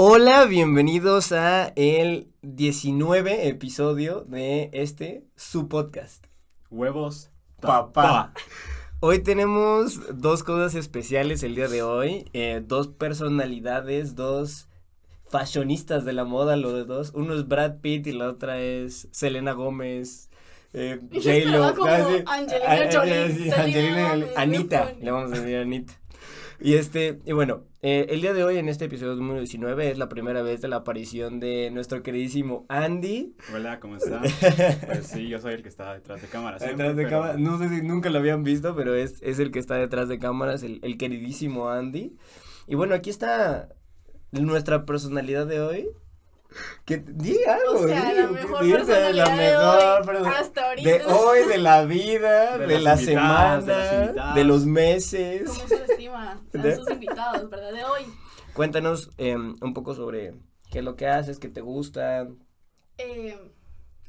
Hola, bienvenidos a el 19 episodio de este su podcast. Huevos Papá. Hoy tenemos dos cosas especiales el día de hoy, eh, dos personalidades, dos fashionistas de la moda, los dos. Uno es Brad Pitt y la otra es Selena Gómez. Eh, J-Lo, como ah. Angelina Ah, ah, Jolie, Selena Angelina Gómez, Anita, le vamos a decir Anita. Y este, y bueno, eh, el día de hoy en este episodio número 19 es la primera vez de la aparición de nuestro queridísimo Andy. Hola, ¿cómo están? Pues sí, yo soy el que está detrás de cámara. siempre, Detrás de pero- cámaras, no sé si nunca lo habían visto, pero es, es el que está detrás de cámaras, el, el queridísimo Andy. Y bueno, aquí está nuestra personalidad de hoy. Que di algo, O sea, la que mejor personalidad la de mejor hoy, hasta ahorita. de hoy, de la vida, de, De la las de las los meses. ¿Cómo subestima ¿De? a sus invitados, verdad? De hoy. Cuéntanos em, un poco sobre qué es lo que haces, qué te gusta, Eh,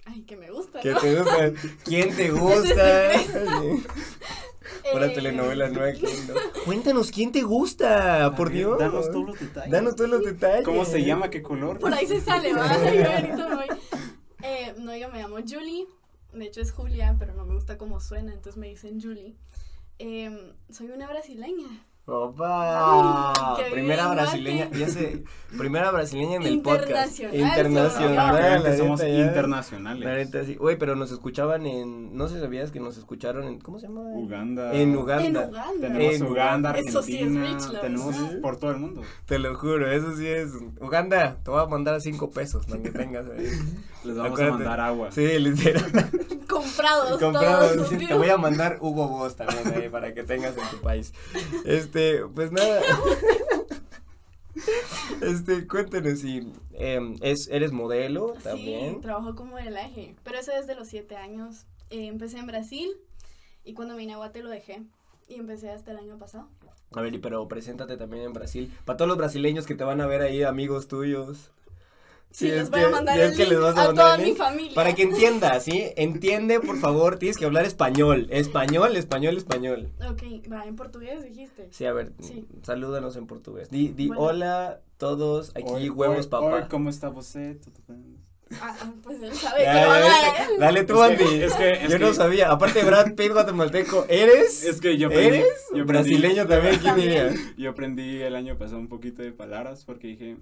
ay, que me gusta, qué ¿no? te gusta, quién te gusta. Para Eh, telenovelas nueva ¿no? Cuéntanos quién te gusta, A por Dios. Danos todos los detalles. Danos todos los detalles. ¿Cómo se llama? ¿Qué color? Por ahí se sale, ¿va? Eh, no, yo me llamo Julie. De hecho es Julia, pero no me gusta cómo suena, entonces me dicen Julie. Eh, soy una brasileña. Opa, primera bien, brasileña, ya sé, primera brasileña en el podcast. Internacional, Ah, somos ya. internacionales. Sí. Güey, pero nos escuchaban en, no sé si sabías que nos escucharon en, ¿cómo se llama? Uganda. En Uganda. En Uganda. Tenemos En Uganda, Eso sí es Argentina. rich, tenemos por todo el mundo. Te lo juro, eso sí es. Uganda, te voy a mandar cinco pesos, para que tengas ahí. Les vamos Acuérdate. a mandar agua. Sí, literal. Comprados, Comprado, todos. sí, te voy a mandar Hugo Boss también ahí para que tengas en tu país. Este, pues nada. Este, cuéntanos si em, es, eres modelo Sí, también. trabajo como modelaje, pero eso desde los siete años. Eh, empecé en Brasil y cuando vine a Guate lo dejé y empecé hasta el año pasado. A ver, y pero preséntate también en Brasil. Para todos los brasileños que te van a ver ahí, amigos tuyos. Sí, Si les es voy que- a mandar si es el que les link vas a a, mandar toda el mi familia. Para que entienda, ¿sí? Entiende, por favor, tienes que hablar español. Español, español, español. Ok, va, en portugués dijiste. Sí, a ver, Sí. salúdanos en portugués. Di, di Bueno. hola todos, aquí huevos papá. ¿Cómo está usted? Ah, ah, pues él sabe Ya, que lo. Dale tú, Es que- Andy. es que- es yo no sabía. Aparte Brad Pitt guatemalteco, ¿eres? Es que yo aprendí. ¿Eres? yo aprendí- Brasileño también, ¿quién diría? Yo aprendí el año pasado un poquito de palabras porque dije,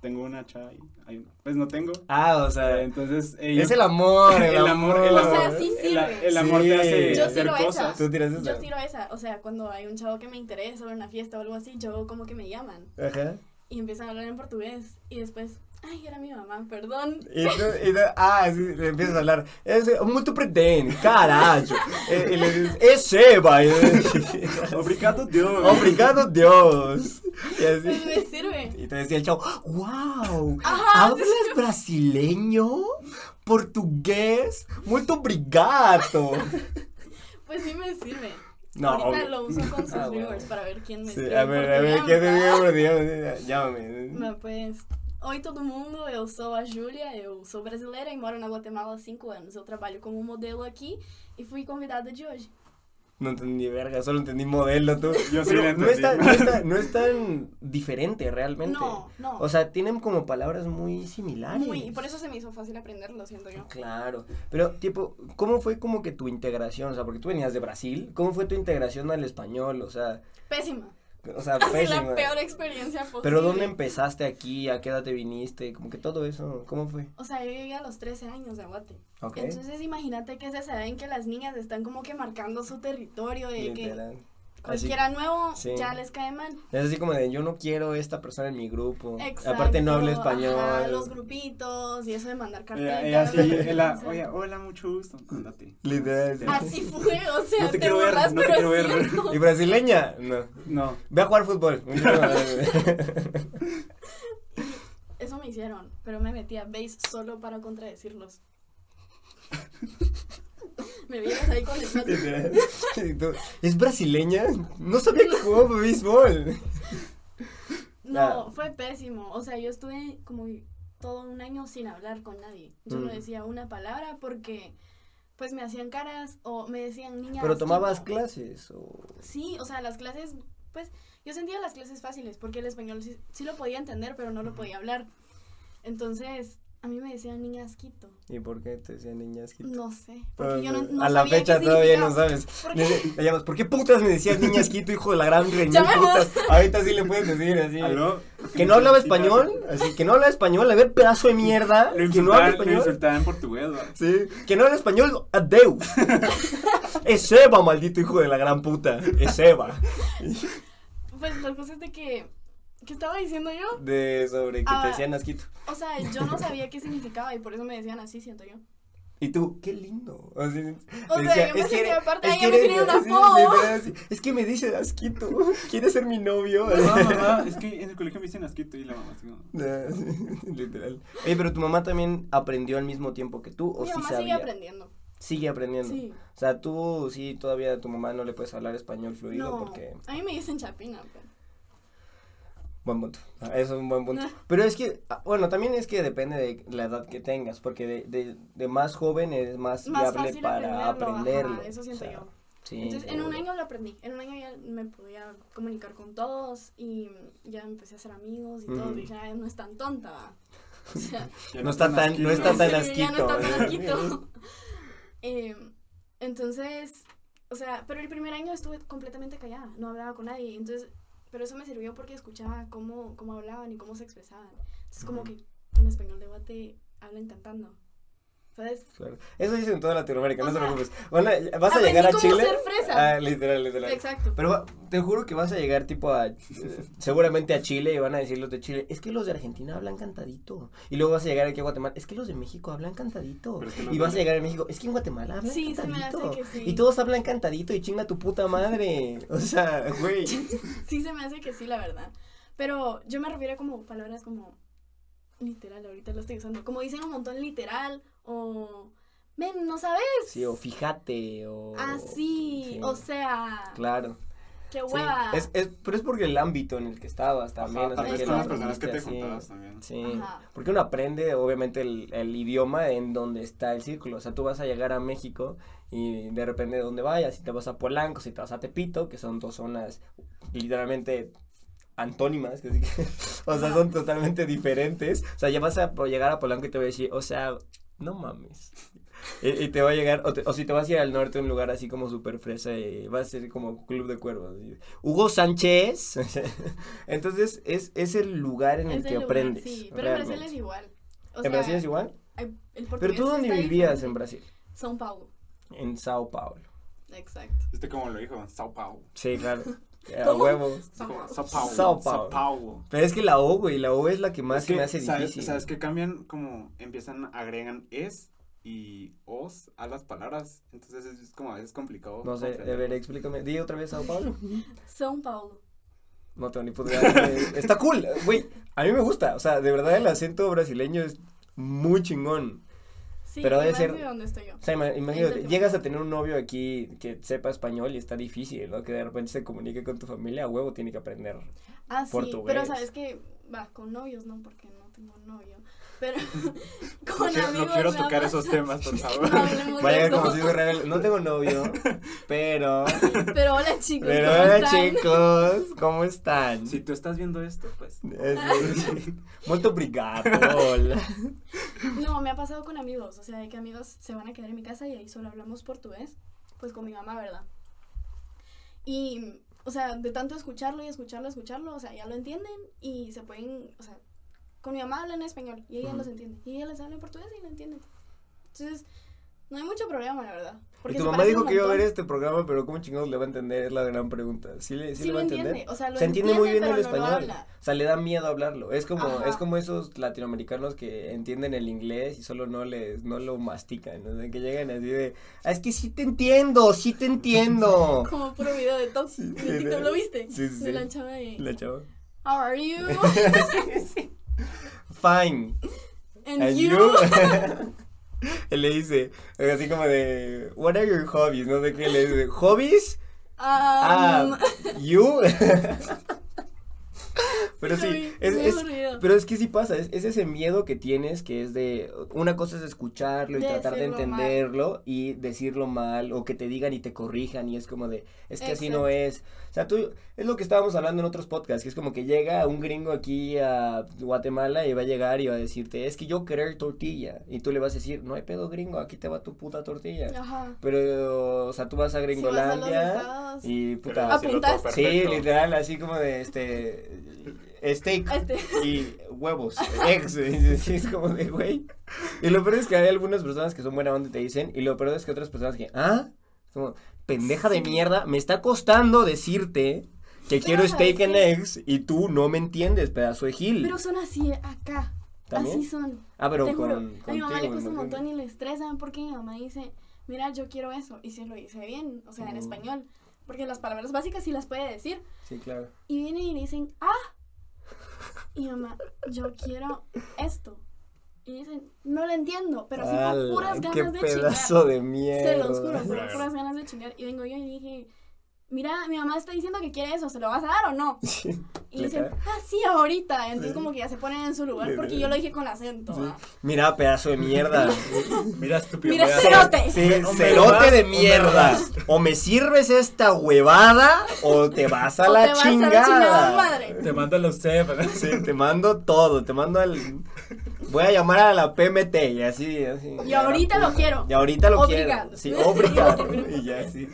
tengo una chava y hay- pues no tengo. Ah, o sea, Entonces, ella- es el amor, el, el amor. amor, el O amor. sea, sí el, sirve. el amor Sí. te hace Yo hacer tiro esa. cosas. Tú tiras esa. Yo tiro esa, o sea, cuando hay un chavo que me interesa o en una fiesta o algo así, yo como que me llaman Ajá. y empiezan a hablar en portugués y después, ay, era mi mamá, perdón. Y tú, y tú- ah, sí, le empiezas a hablar. Es muito pretende, caralho. y, y le dices, es Seba. Y- Obrigado, Dios. Obrigado, Dios. Y así. Pues me sirve. Y te decía el chavo, wow, Ajá, hablas brasileño, portugués, muito obrigado. Pues sí me sirve. No, Ahorita lo uso con sus Ah, viewers bueno. para ver quién me Sí, escribe a ver, a ver, ¿qué te. Dios, Llámame. Mas, Pues, oi todo mundo, eu sou a Júlia, eu sou brasileira e moro na Guatemala há 5 anos. Eu trabalho como modelo aqui e fui convidada de hoje. No entendí verga, solo entendí modelo tú. Yo sí lo no, es tan, entendí. no, es tan, no es tan diferente realmente. No, no. O sea, tienen como palabras muy similares. Muy, y por eso se me hizo fácil aprenderlo, siento yo. Claro, pero tipo, ¿cómo fue como que tu integración? O sea, porque tú venías de Brasil, ¿cómo fue tu integración al español? O sea, Pésima. O sea, Así pésima. la peor experiencia posible. Pero ¿dónde empezaste aquí? ¿A qué edad te viniste? Como que todo eso, ¿cómo fue? O sea, yo llegué a los 13 años de Guate. Ok. Entonces imagínate que se saben que las niñas están como que marcando su territorio de que Literal. Así- cualquiera nuevo sí. ya les cae mal. Es así como de, yo no quiero esta persona en mi grupo. Exacto, Aparte no habla español. ajá, los grupitos y eso de mandar carpetas. Ella, ella así, oye, hola, mucho gusto. Ándate. Literal. Así fue, o sea, No te te, quiero ver, no te quiero es ver. ¿Y brasileña? No. No. Ve a jugar fútbol. Eso me hicieron, pero me metí a base solo para contradecirlos. me vienes ahí con el ¿Es brasileña? No sabía que jugaba béisbol. No, Ah. fue pésimo. O sea, yo estuve como todo un año sin hablar con nadie. Yo no Mm. decía una palabra porque pues me hacían caras o me decían niña. Pero asquito". tomabas clases o... Sí, o sea, las clases pues yo sentía las clases fáciles porque el español sí, sí lo podía entender, pero no lo podía hablar. Entonces, a mí me decían niña asquito. ¿Y por qué te decían niña asquito? No sé. Porque yo no, no a la sabía fecha qué todavía no sabes. ¿Por Le, qué? le llamas, ¿por qué putas me decías niña asquito, hijo de la gran reñir Llamemos. putas? Ahorita sí le puedes decir así. ¿Aló? Que no hablaba español, así que no habla español, a ver, pedazo de mierda, Lo que no habla lo español. insultaban en portugués, ¿va? Sí, que no habla español, adeus. es Eva, maldito hijo de la gran puta. Es Eva. Pues la cosa es de que. ¿Qué estaba diciendo yo? De sobre que te Ah. decían asquito. O sea, yo no sabía qué significaba y por eso me decían así, siento yo. Y tú, qué lindo. O sea, O te sea, yo me "Es que sentía aparte, es que me quería un apodo". Es que me dice asquito. ¿Quieres ser mi novio? Mamá, mamá, es que en el colegio me dicen asquito y la mamá así como, Literal. Oye, pero tu mamá también aprendió al mismo tiempo que tú, o Mi sí mamá sabía. sigue aprendiendo. Sigue aprendiendo. Sí. O sea, tú sí todavía a tu mamá no le puedes hablar español fluido No, porque a mí me dicen chapina. Pero... buen punto. Ah, Eso es un buen punto. Ah. Pero es que ah, bueno, también es que depende de la edad que tengas, porque de, de, de más joven es más, Más viable fácil para aprenderlo, aprenderlo. ajá, eso siento O sea, yo. Sí. Entonces, en un año lo aprendí. En un año ya me podía comunicar con todos y ya empecé a hacer amigos y todo. Dije, "Ay, no es tan tonta. va". O sea, ya No está tan- asquito. no está tan ya no está tan asquito. asquito. Eh, entonces, o sea, pero el primer año estuve completamente callada, no hablaba con nadie. Entonces, pero eso me sirvió porque escuchaba cómo, cómo hablaban y cómo se expresaban. Entonces, como que en español debate hablan cantando. ¿Sabes? Claro. Eso dicen en toda Latinoamérica, O no te preocupes. Van a- vas a aprendí llegar a Chile. ser fresa. Ah, literal, literal. Exacto. Pero va- te juro que vas a llegar tipo a, eh, seguramente a Chile y van a decir los de Chile, es que los de Argentina hablan cantadito. Y luego vas a llegar aquí a Guatemala, es que los de México hablan cantadito. Pero es que no y vas a llegar a México, es que en Guatemala hablan Sí, se me cantadito. hace que sí. Y todos hablan cantadito y chinga tu puta madre. O sea, güey. Sí, se me hace que sí, la verdad. Pero yo me refiero como palabras como literal, ahorita lo estoy usando. Como dicen un montón literal o men, no sabes. Sí, o fíjate, o... Así, sí, o sea, Claro. qué Sí, hueva. es, es, pero es porque el ámbito en el que estabas también. Ajá, que las personas que te juntabas también. Sí, Ajá. porque uno aprende obviamente el, el idioma en donde está el círculo, o sea, tú vas a llegar a México y de repente de donde vayas, si te vas a Polanco, si te vas a Tepito, que son dos zonas literalmente antónimas, que o sea, son totalmente diferentes, o sea, ya vas a llegar a Polanco y te voy a decir, o sea, no mames. Y, y te va a llegar, o, te- o si te vas a ir al norte, a un lugar así como súper fresa, y va a ser como club de cuervos. Hugo Sánchez. Entonces, es, es el lugar en el que lugar, aprendes. Sí, pero en Brasil realmente. es igual. O ¿En sea, Brasil es igual? hay- el Pero tú dónde vivías diferente. en Brasil? São Paulo. En Sao Paulo. Exacto. Este como lo dijo, Sao Paulo. Sí, claro. A huevo. Es Sao Paulo. Sao Paulo. Sao Paulo. Pero es que la O, güey, la O es la que más Es se me hace ¿sabes, difícil. ¿Sabes que cambian como empiezan, agregan es y os a las palabras? Entonces es, es como a veces complicado. No sé, a ver, explícame. Di otra vez Sao Paulo. São Paulo. No tengo ni puta idea. Está cool, güey. A mí me gusta. O sea, de verdad el acento brasileño es muy chingón. Sí, Pero debe ser- de donde estoy yo. O sea, ima- Ahí imagínate, llegas a tener un novio aquí que sepa español y está difícil, ¿no? Que de repente se comunique con tu familia, a huevo tiene que aprender. Ah, sí, portugués. pero sabes que va con novios, no, porque no tengo novio. Pero No con quiero, amigos. no quiero tocar esos temas, por favor. No como si real. No tengo novio, pero. Pero hola chicos, Pero ¿cómo hola están? chicos, ¿cómo están? Si tú estás viendo esto, pues. Es- Molto obrigado. hola. No, me ha pasado con amigos, o sea, de que amigos se van a quedar en mi casa y ahí solo hablamos portugués, pues con mi mamá, ¿verdad? Y, o sea, de tanto escucharlo y escucharlo, escucharlo, o sea, ya lo entienden y se pueden, o sea, con mi mamá hablan español y ella Ujú. los entiende, y ella les habla en portugués y lo entienden. Entonces, no hay mucho problema, la verdad. Y Porque tu se mamá dijo que iba a ver este programa, pero ¿cómo chingados le va a entender? Es la gran pregunta. ¿Sí le, sí Sí lo va a entender? entiende, o sea, lo Se entiende muy bien el no español. habla. O sea, le da miedo hablarlo. Es como, Ajá. es como esos latinoamericanos que entienden el inglés y solo no les, no lo mastican, ¿no? De que llegan así de, "Ah, es que sí te entiendo, sí te entiendo. Como puro video de TikTok, Sí, sí, sí. ¿lo viste? Sí, sí, De sí. la chava de, La chava. how are you? Fine. And, And you? you? Él le dice, así como de, what are your hobbies? No sé qué, le dice, hobbies? Um, Ah, you? Pero Sí, es, es- pero es que sí pasa, es, es ese miedo que tienes que es de, una cosa es escucharlo y De tratar de mal. entenderlo y decirlo mal o que te digan y te corrijan y es como de, es que así no es. O sea, tú, es lo que estábamos hablando en otros podcasts, que es como que llega un gringo aquí a Guatemala y va a llegar y va a decirte, es que yo querer tortilla. Y tú le vas a decir, no hay pedo gringo, aquí te va tu puta tortilla. Ajá. Pero, o sea, tú vas a Si vas a Gringolandia y puta... Apuntas. Sí, literal, así como de este steak Este. y huevos, eggs, y es como de güey. Y lo peor es que hay algunas personas que son buena onda y te dicen, y lo peor es que otras personas que, ah, como, pendeja de Sí. mierda, me está costando decirte que quiero ¿sabes steak and qué? eggs y tú no me entiendes, pedazo de gil. Pero son así acá. ¿También? Así son. ah, pero Te con, juro. A mi contigo, mamá le cuesta un montón y le estresa porque mi mamá dice, mira, yo quiero eso. Y si lo dice bien, o sea, en Mm. español. Porque las palabras básicas sí las puede decir. Sí, claro. Y vienen y dicen, ah. Y mamá, yo quiero esto. Y dicen, no lo entiendo, pero por puras ganas qué de pedazo chingar. de mierda. Se los juro, Claro. puras ganas de chingar. Y vengo yo y dije, mira, mi mamá está diciendo que quiere eso, ¿se lo vas a dar o no? Sí, Y dicen, ah, sí, ahorita. Entonces Sí. como que ya se ponen en su lugar porque yo lo dije con acento. Mira, pedazo de mierda. Mira, estúpido. Mira, mira. cerote. Cerote de mierda. O me sirves esta huevada o te vas a O la te vas a la chingada. madre. Te mando los C, Sí, te mando todo, te mando al voy a llamar a la PMT y así, así. Y ahorita lo quiero. Y ahorita lo Obrigado. quiero. Sí, obrigado. y ya sí.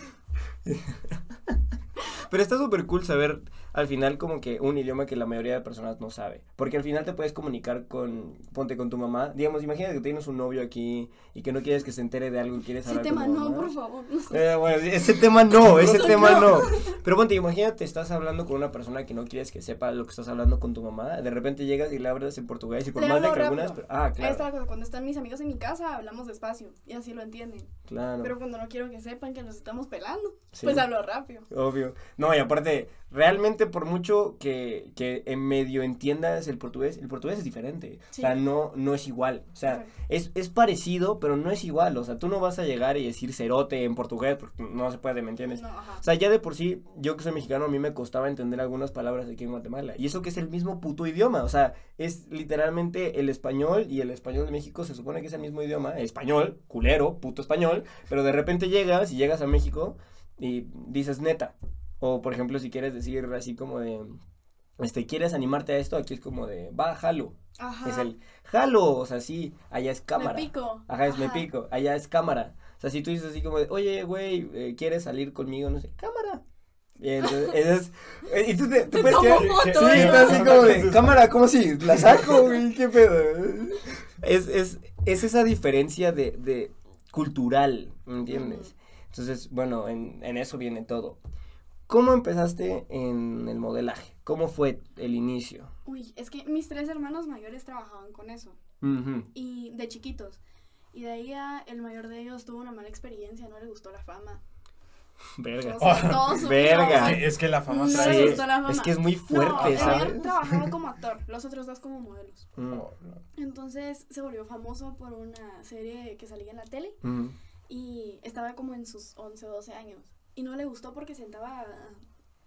Pero está súper cool saber al final como que un idioma que la mayoría de personas no sabe. Porque al final te puedes comunicar con, ponte con tu mamá. Digamos, imagínate que tienes un novio aquí y que no quieres que se entere de algo y quieres Ese hablar tema con tu no, mamá. por favor. Eh, bueno, ese tema no, ese tema no. no. Pero ponte, imagínate, estás hablando con una persona que no quieres que sepa lo que estás hablando con tu mamá. De repente llegas y le hablas en portugués y por Le más de que algunas. rápido. Ah, Ahí está la claro. cosa, cuando están mis amigos en mi casa hablamos despacio y así lo entienden. Claro. Pero cuando no quiero que sepan que nos estamos pelando, Sí. pues hablo rápido. Obvio. No, y aparte, realmente por mucho que, que en medio entiendas el portugués, el portugués es diferente. Sí. O sea, no, no es igual. O sea, es, es parecido, pero no es igual. O sea, tú no vas a llegar y decir cerote en portugués, porque no se puede, ¿me entiendes? No. O sea, ya de por sí, yo que soy mexicano, a mí me costaba entender algunas palabras aquí en Guatemala. Y eso que es el mismo puto idioma. O sea, es literalmente el español y el español de México se supone que es el mismo idioma. Español, culero, puto español. Pero de repente llegas y llegas a México y dices neta. O por ejemplo, si quieres decir así como de, este, ¿quieres animarte a esto? Aquí es como de, va, jalo. Ajá. Es el jalo. O sea, sí, allá es cámara. Me pico. Ajá, es me pico. Allá es cámara. O sea, si tú dices así como de, oye, güey, eh, ¿quieres salir conmigo? No sé, cámara. Y entonces, es, eh, y tú te, te Te puedes quedar. foto, Sí, tú así como de, cámara, ¿cómo si? ¿La saco, güey? ¿Qué pedo? Es, es, es esa diferencia de, de cultural, ¿me entiendes? Entonces, bueno, en, en eso viene todo. ¿Cómo empezaste en el modelaje? ¿Cómo fue el inicio? Uy, es que mis tres hermanos mayores trabajaban con eso. Y de chiquitos. Y de ahí ya el mayor de ellos tuvo una mala experiencia, no le gustó la fama. Verga. O sea, Verga. Es que la fama No trae. le Sí, gustó la fama. es que es muy No, fuerte, el ¿sabes? mayor trabajaba como actor, los otros dos como modelos. Mm, No, no. Entonces se volvió famoso por una serie que salía en la tele mm. y estaba como en sus 11 o 12 años. Y no le gustó porque sentaba a,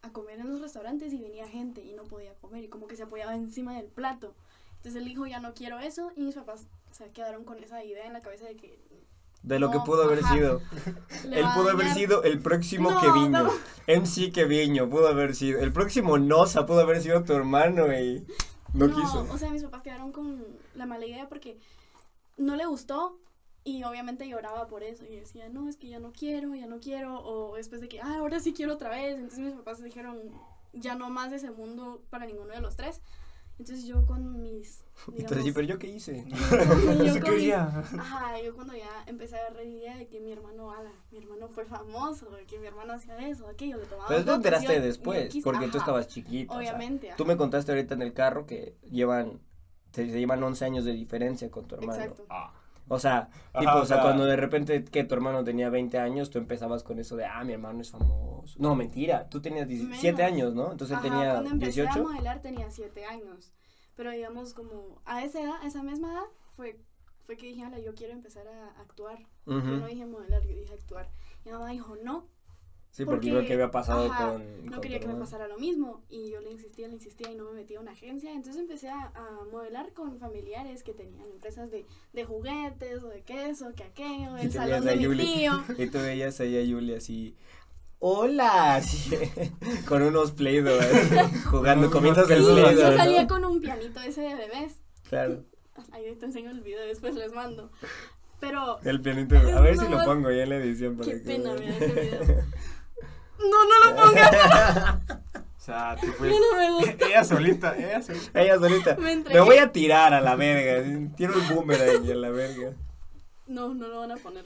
a comer en los restaurantes y venía gente y no podía comer y como que se apoyaba encima del plato. Entonces él dijo, ya no quiero eso y mis papás se quedaron con esa idea en la cabeza de que De lo que No, pudo haber ajá. sido. le Él pudo haber sido el próximo No, Keviño. no. MC Keviño pudo haber sido. El próximo Noza pudo haber sido tu hermano y no, No, quiso. o sea, mis papás quedaron con la mala idea porque no le gustó y obviamente lloraba por eso y decía, no, es que ya no quiero, ya no quiero, o después de que, ah, ahora sí quiero otra vez. Entonces mis papás dijeron, ya no más de ese mundo para ninguno de los tres. Entonces yo con mis... Entonces, sí, pero yo qué hice. yo con mis-. Ajá, yo cuando ya empecé a agarrar idea de que mi hermano, ala, mi hermano fue famoso, de que mi hermano hacía eso, aquello, le tomaba Pero tú enteraste después, quise- porque tú ajá, estabas chiquito. o sea, Obviamente. tú me contaste ahorita en el carro que llevan, se, se llevan 11 años de diferencia con tu hermano. Exacto. Ah. O sea, Ajá, tipo, o sea, sea- cuando de repente que tu hermano tenía 20 años, tú empezabas con eso de, ah, mi hermano es famoso. No, mentira, tú tenías 17 Menos. años, ¿no? Entonces Ajá, tenía cuando empecé 18. a modelar tenía 7 años. Pero digamos como a esa edad, a esa misma edad, fue, fue que dije, "Ala, yo quiero empezar a actuar. Yo Ujú. no dije modelar, yo dije actuar. Y mi mamá dijo, no. Sí, porque, lo que había pasado ajá, con. No con quería que me pasara lo mismo. Y yo le insistía, le insistía y no me metía a una agencia. Entonces empecé a, a modelar con familiares que tenían empresas de, de juguetes o de queso, que aquello, Y el salón de mi Yuli. tío. Y tú veías ahí a Yuli así. ¡Hola! así, con unos Play-Doh, así, jugando, Unos comiéndose el quesos. Sí, Play-Doh. yo ¿no? salía con un pianito ese de bebés. Claro, Ahí te enseño el video, después les mando. Pero, el pianito. A ver si No, lo pongo ya en la edición. Para qué que pena, vean. mira ese video. No, no lo pongas, O sea, tú ya fuiste. no me gusta. ella solita, ella solita. Ella solita. Me voy a tirar a la verga. Tiro el boomerang a la verga. No, no lo van a poner.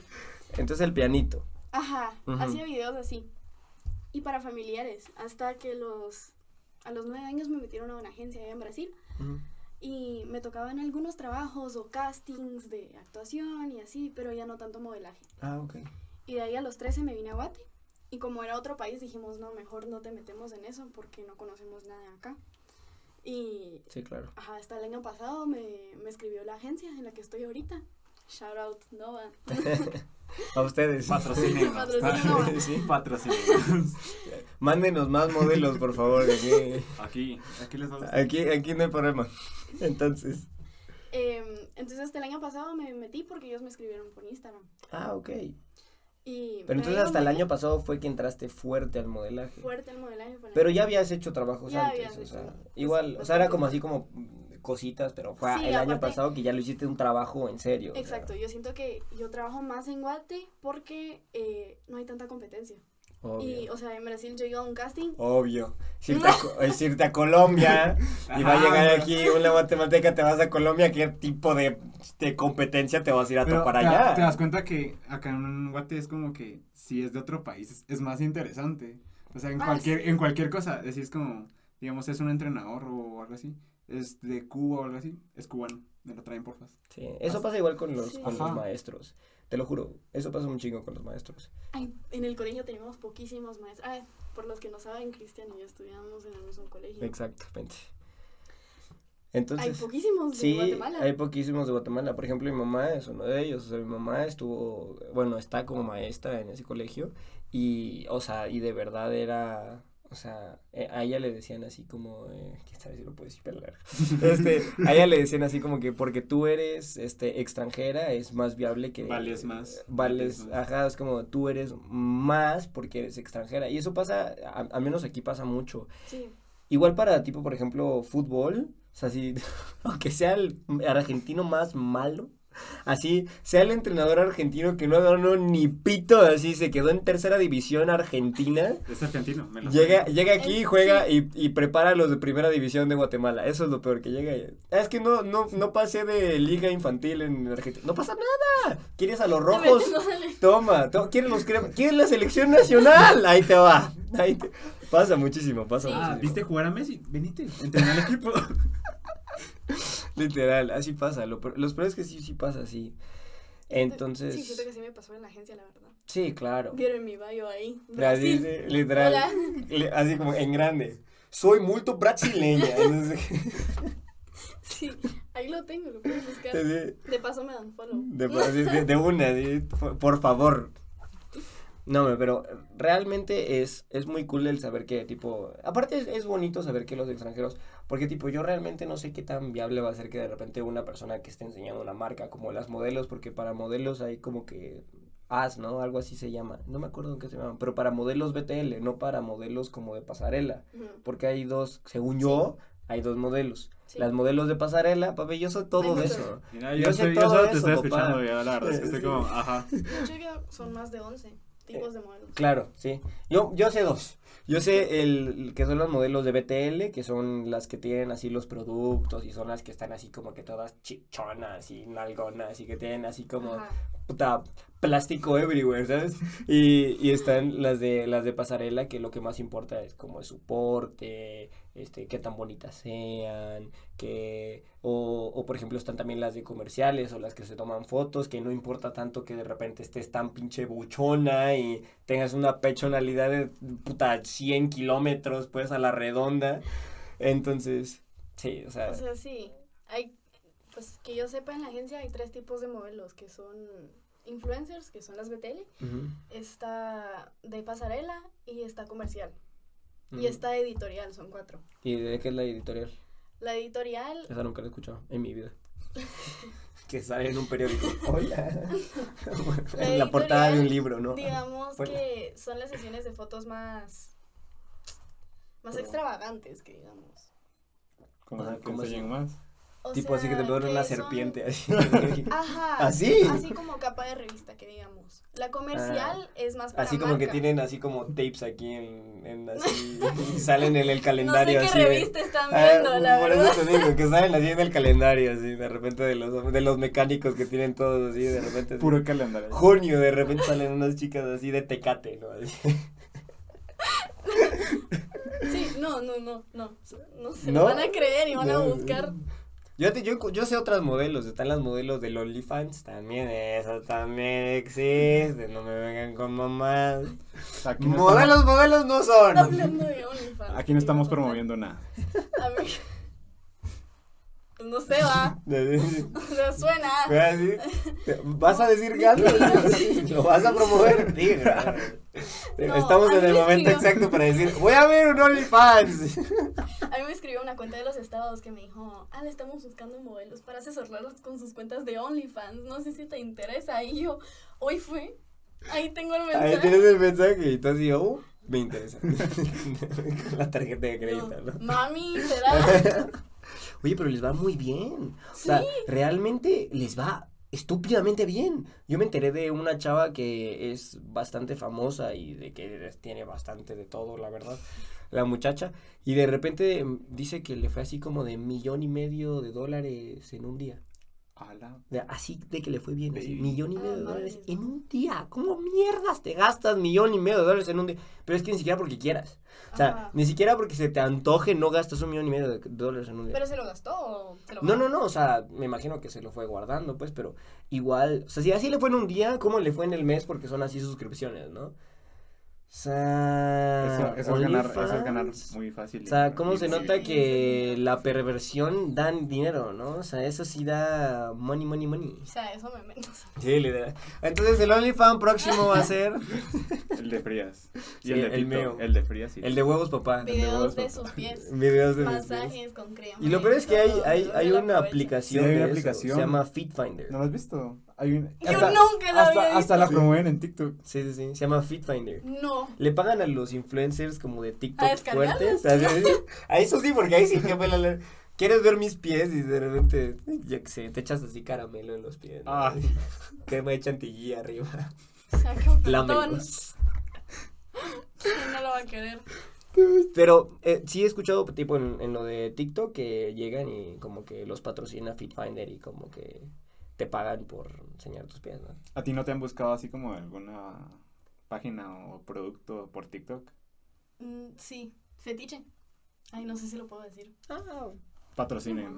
Entonces el pianito. Ajá, hacía videos así. Y para familiares, hasta que los a los nueve años me metieron a una agencia allá en Brasil y me tocaban algunos trabajos o castings de actuación y así, pero ya no tanto modelaje. Ah, ok. Y de ahí a los 13 me vine a Guate y como era otro país dijimos, no, mejor no te metemos en eso porque no conocemos nada acá. Y Sí, claro. ajá, hasta el año pasado me, me escribió la agencia en la que estoy ahorita. Shout out Nova. A ustedes. Patrocínenos. Sí. Patrocínenos. Mándenos más modelos, por favor. Aquí, Aquí, aquí les vamos aquí, aquí no hay problema. Entonces. Em, entonces hasta el año pasado me metí porque ellos me escribieron por Instagram. Ah, ok. Y Pero entonces hasta el año pasado fue que entraste fuerte al modelaje. fuerte el modelaje. fue Pero ya habías hecho trabajos Ya antes, o hecho, sea, pues, igual, o sea, era como así como cositas, pero fue Sí, el año pasado que ya lo hiciste un trabajo en serio. o sea. Exacto, yo siento que yo trabajo más en Guate porque eh, no hay tanta competencia. Obvio. Y, o sea, en Brasil yo iba a un casting. Obvio. Es irte, a, Co- es irte a Colombia y va a llegar aquí una matemática, te vas a Colombia, ¿qué tipo de, de competencia te vas a ir a Pero topar te, allá? te das cuenta que acá en Guate es como que si es de otro país es, es más interesante. O sea, en Ah, cualquier sí. en cualquier cosa, decís como, digamos, es un entrenador o algo así, es de Cuba o algo así, es cubano, me lo traen porfas. Sí, eso pasa igual con los, Sí. con los maestros. Te lo juro, eso pasa un chingo con los maestros. Ay, en el colegio teníamos poquísimos maestros. Ay, por los que no saben, Cristian y yo estudiábamos en el mismo colegio. Exactamente. Hay poquísimos de sí, Guatemala. hay poquísimos de Guatemala. Por ejemplo, mi mamá es uno de ellos. O sea, mi mamá estuvo, bueno, está como maestra en ese colegio. Y, o sea, y de verdad era, o sea, eh, a ella le decían así como, eh, quién sabe si lo puedo decir. Este, a ella le decían así como que porque tú eres, este, extranjera es más viable que. Vales más, Vales, vales más. ajá, es como tú eres más porque eres extranjera. Y eso pasa, a- al menos aquí pasa mucho. Sí. Igual para tipo, por ejemplo, fútbol, o sea, si, aunque sea el argentino más malo, así, sea el entrenador argentino que no ganó ni pito, así, se quedó en tercera división argentina, Es argentino, me lo llega, llega aquí, Es- juega y, y prepara a los de primera división de Guatemala, eso es lo peor, que llega y, "Ah, es que no, no, no pasé de liga infantil en Argentina, no pasa nada, ¿quieres a los rojos? Toma, to- ¿quieres los crema? ¿Quieres la selección nacional? Ahí te va. Ahí te- Pasa muchísimo, pasa Sí. Ah, muchísimo. ¿viste jugar a Messi? Venite, entrenar al equipo. Literal, así pasa. Lo, los peores es que sí, sí pasa así. Entonces, Sí, siento que sí me pasó en la agencia, la verdad. sí, claro. Vieron mi bio ahí. Así, Brasil. sí, literal. Hola. Así como en grande. Soy muy brasileña. Entonces, Sí, ahí lo tengo, lo puedes buscar. De paso me dan follow. de, así, de- de una, por favor. No, pero realmente es, es muy cool el saber que, tipo, aparte es, es bonito saber que los extranjeros, porque, tipo, yo realmente no sé qué tan viable va a ser que de repente una persona que esté enseñando una marca, como las modelos, porque para modelos hay como que AS, ¿no? Algo así se llama, no me acuerdo en qué se llama, pero para modelos BTL, no para modelos como de pasarela, porque hay dos, según yo, hay dos modelos. sí. Las modelos de pasarela, papi, yo soy todo de eso. Mira, Yo yo, sé soy- yo todo solo te eso, estoy papá. escuchando, la verdad, es que estoy Sí. como, ajá. De hecho, que son más de 11 tipos de modelos. Claro, sí. Yo, yo sé dos. Yo sé el que son los modelos de BTL, que son las que tienen así los productos y son las que están así como que todas chichonas y nalgonas y que tienen así como Ajá. puta plástico everywhere, ¿sabes? Y, y están las de las de pasarela que lo que más importa es como el soporte, este, qué tan bonitas sean, que o, o por ejemplo están también las de comerciales o las que se toman fotos, que no importa tanto que de repente estés tan pinche buchona y tengas una pechonalidad de puta 100 kilómetros pues a la redonda. Entonces, sí, o sea, O sea, sí. Hay, pues que yo sepa, en la agencia hay tres tipos de modelos que son influencers, que son las BTL, está de pasarela y está comercial. Y está editorial, son cuatro. ¿Y de qué es la editorial? La editorial, Esa nunca la he escuchado en mi vida. Que sale en un periódico. Hola. en la portada de un libro, ¿no? digamos Bueno. que son las sesiones de fotos más, más Pero- extravagantes, que digamos. Como Ah, que enseñen más. O tipo así que te ponen una son- serpiente así. Ajá. ¿Así? Así como capa de revista, que digamos. La comercial es más para Así como que tienen así como tapes aquí en, en así y salen en el calendario No sé así qué de- revista están Ah, viendo, la por verdad. eso te digo, que salen así en el calendario, así, de repente de los, de los mecánicos que tienen todos así, de repente. así. Puro calendario. Junio, de repente salen unas chicas así de tecate, ¿no? Así. Sí, no, no, no, no. No se van a creer y van a buscar. Yo, te, yo, yo sé otras modelos, están las modelos del OnlyFans, también esas también existen, no me vengan con mamás. Aquí no, Modelos, estamos, modelos no son. Hablando de OnlyFans. aquí no estamos promoviendo nada. A mí. No se va. O sea, suena. ¿Vas a decir que algo? ¿Lo vas a promover? Diga. No, Estamos en el me momento escribió- exacto para decir, voy a ver un OnlyFans. A mí me escribió una cuenta de los estados que me dijo, ah, le estamos buscando modelos para asesorarlos con sus cuentas de OnlyFans. No sé si te interesa. Y yo, hoy fue. Ahí tengo el mensaje. Ahí tienes el mensaje y tú así, oh, me interesa. Con la tarjeta de crédito, Yo, ¿no? Mami, será. Oye, pero les va muy bien. O sea, realmente les va estúpidamente bien. Yo me enteré de una chava que es bastante famosa y de que tiene bastante de todo, la verdad, la muchacha. Y de repente mm, dice que le fue así como de millón y medio de dólares en un día. Ala. Así de que le fue bien, así, millón y Ah, medio de dólares en un día. ¿Cómo mierdas te gastas millón y medio de dólares en un día? Pero es que ni siquiera porque quieras. O sea, Ajá. ni siquiera porque se te antoje no gastas un millón y medio de dólares en un día. ¿Pero se lo gastó o se lo No, no, no, o sea, me imagino que se lo fue guardando, pues, pero igual, o sea, si así le fue en un día, ¿cómo le fue en el mes? Porque son así suscripciones, ¿no? O sea, Eso, eso es ganar, eso es ganar muy fácil. O sea, ¿cómo y- se nota que la perversión dan dinero, no? O sea, eso sí da money, money, money. O sea, eso me menos. Sí, literal. Entonces, el OnlyFans próximo va a ser El de frías. Y Sí, el de el pito. mío. El de frías, sí. el de huevos, papá. Videos de de sus pies. Videos de Masajes con crema. Y lo peor es que hay, hay, hay una aplicación Sí, hay de una eso, aplicación. se llama FitFinder. ¿No lo has visto? Hay un, Yo nunca lo hasta, había hasta la visto. promueven en TikTok. Sí, sí, sí, se llama FitFinder. No. Le pagan a los influencers como de TikTok descargarlos? fuertes. así. A eso sí, porque ahí sí que me la- ¿Quieres ver mis pies? Y de repente, yo qué sé, te echas así caramelo en los pies. ¿no? Ah. Crema de chantilly arriba. Lámelos. ¿Quién no lo va a querer? Pero eh, sí he escuchado, tipo, en, en lo de TikTok que llegan y como que los patrocina FitFinder y como que te pagan por enseñar tus pies, ¿no? ¿A ti no te han buscado así como alguna página o producto por TikTok? Mm, sí, fetiche. Ay, no sé si lo puedo decir. Ah, Patrocinen.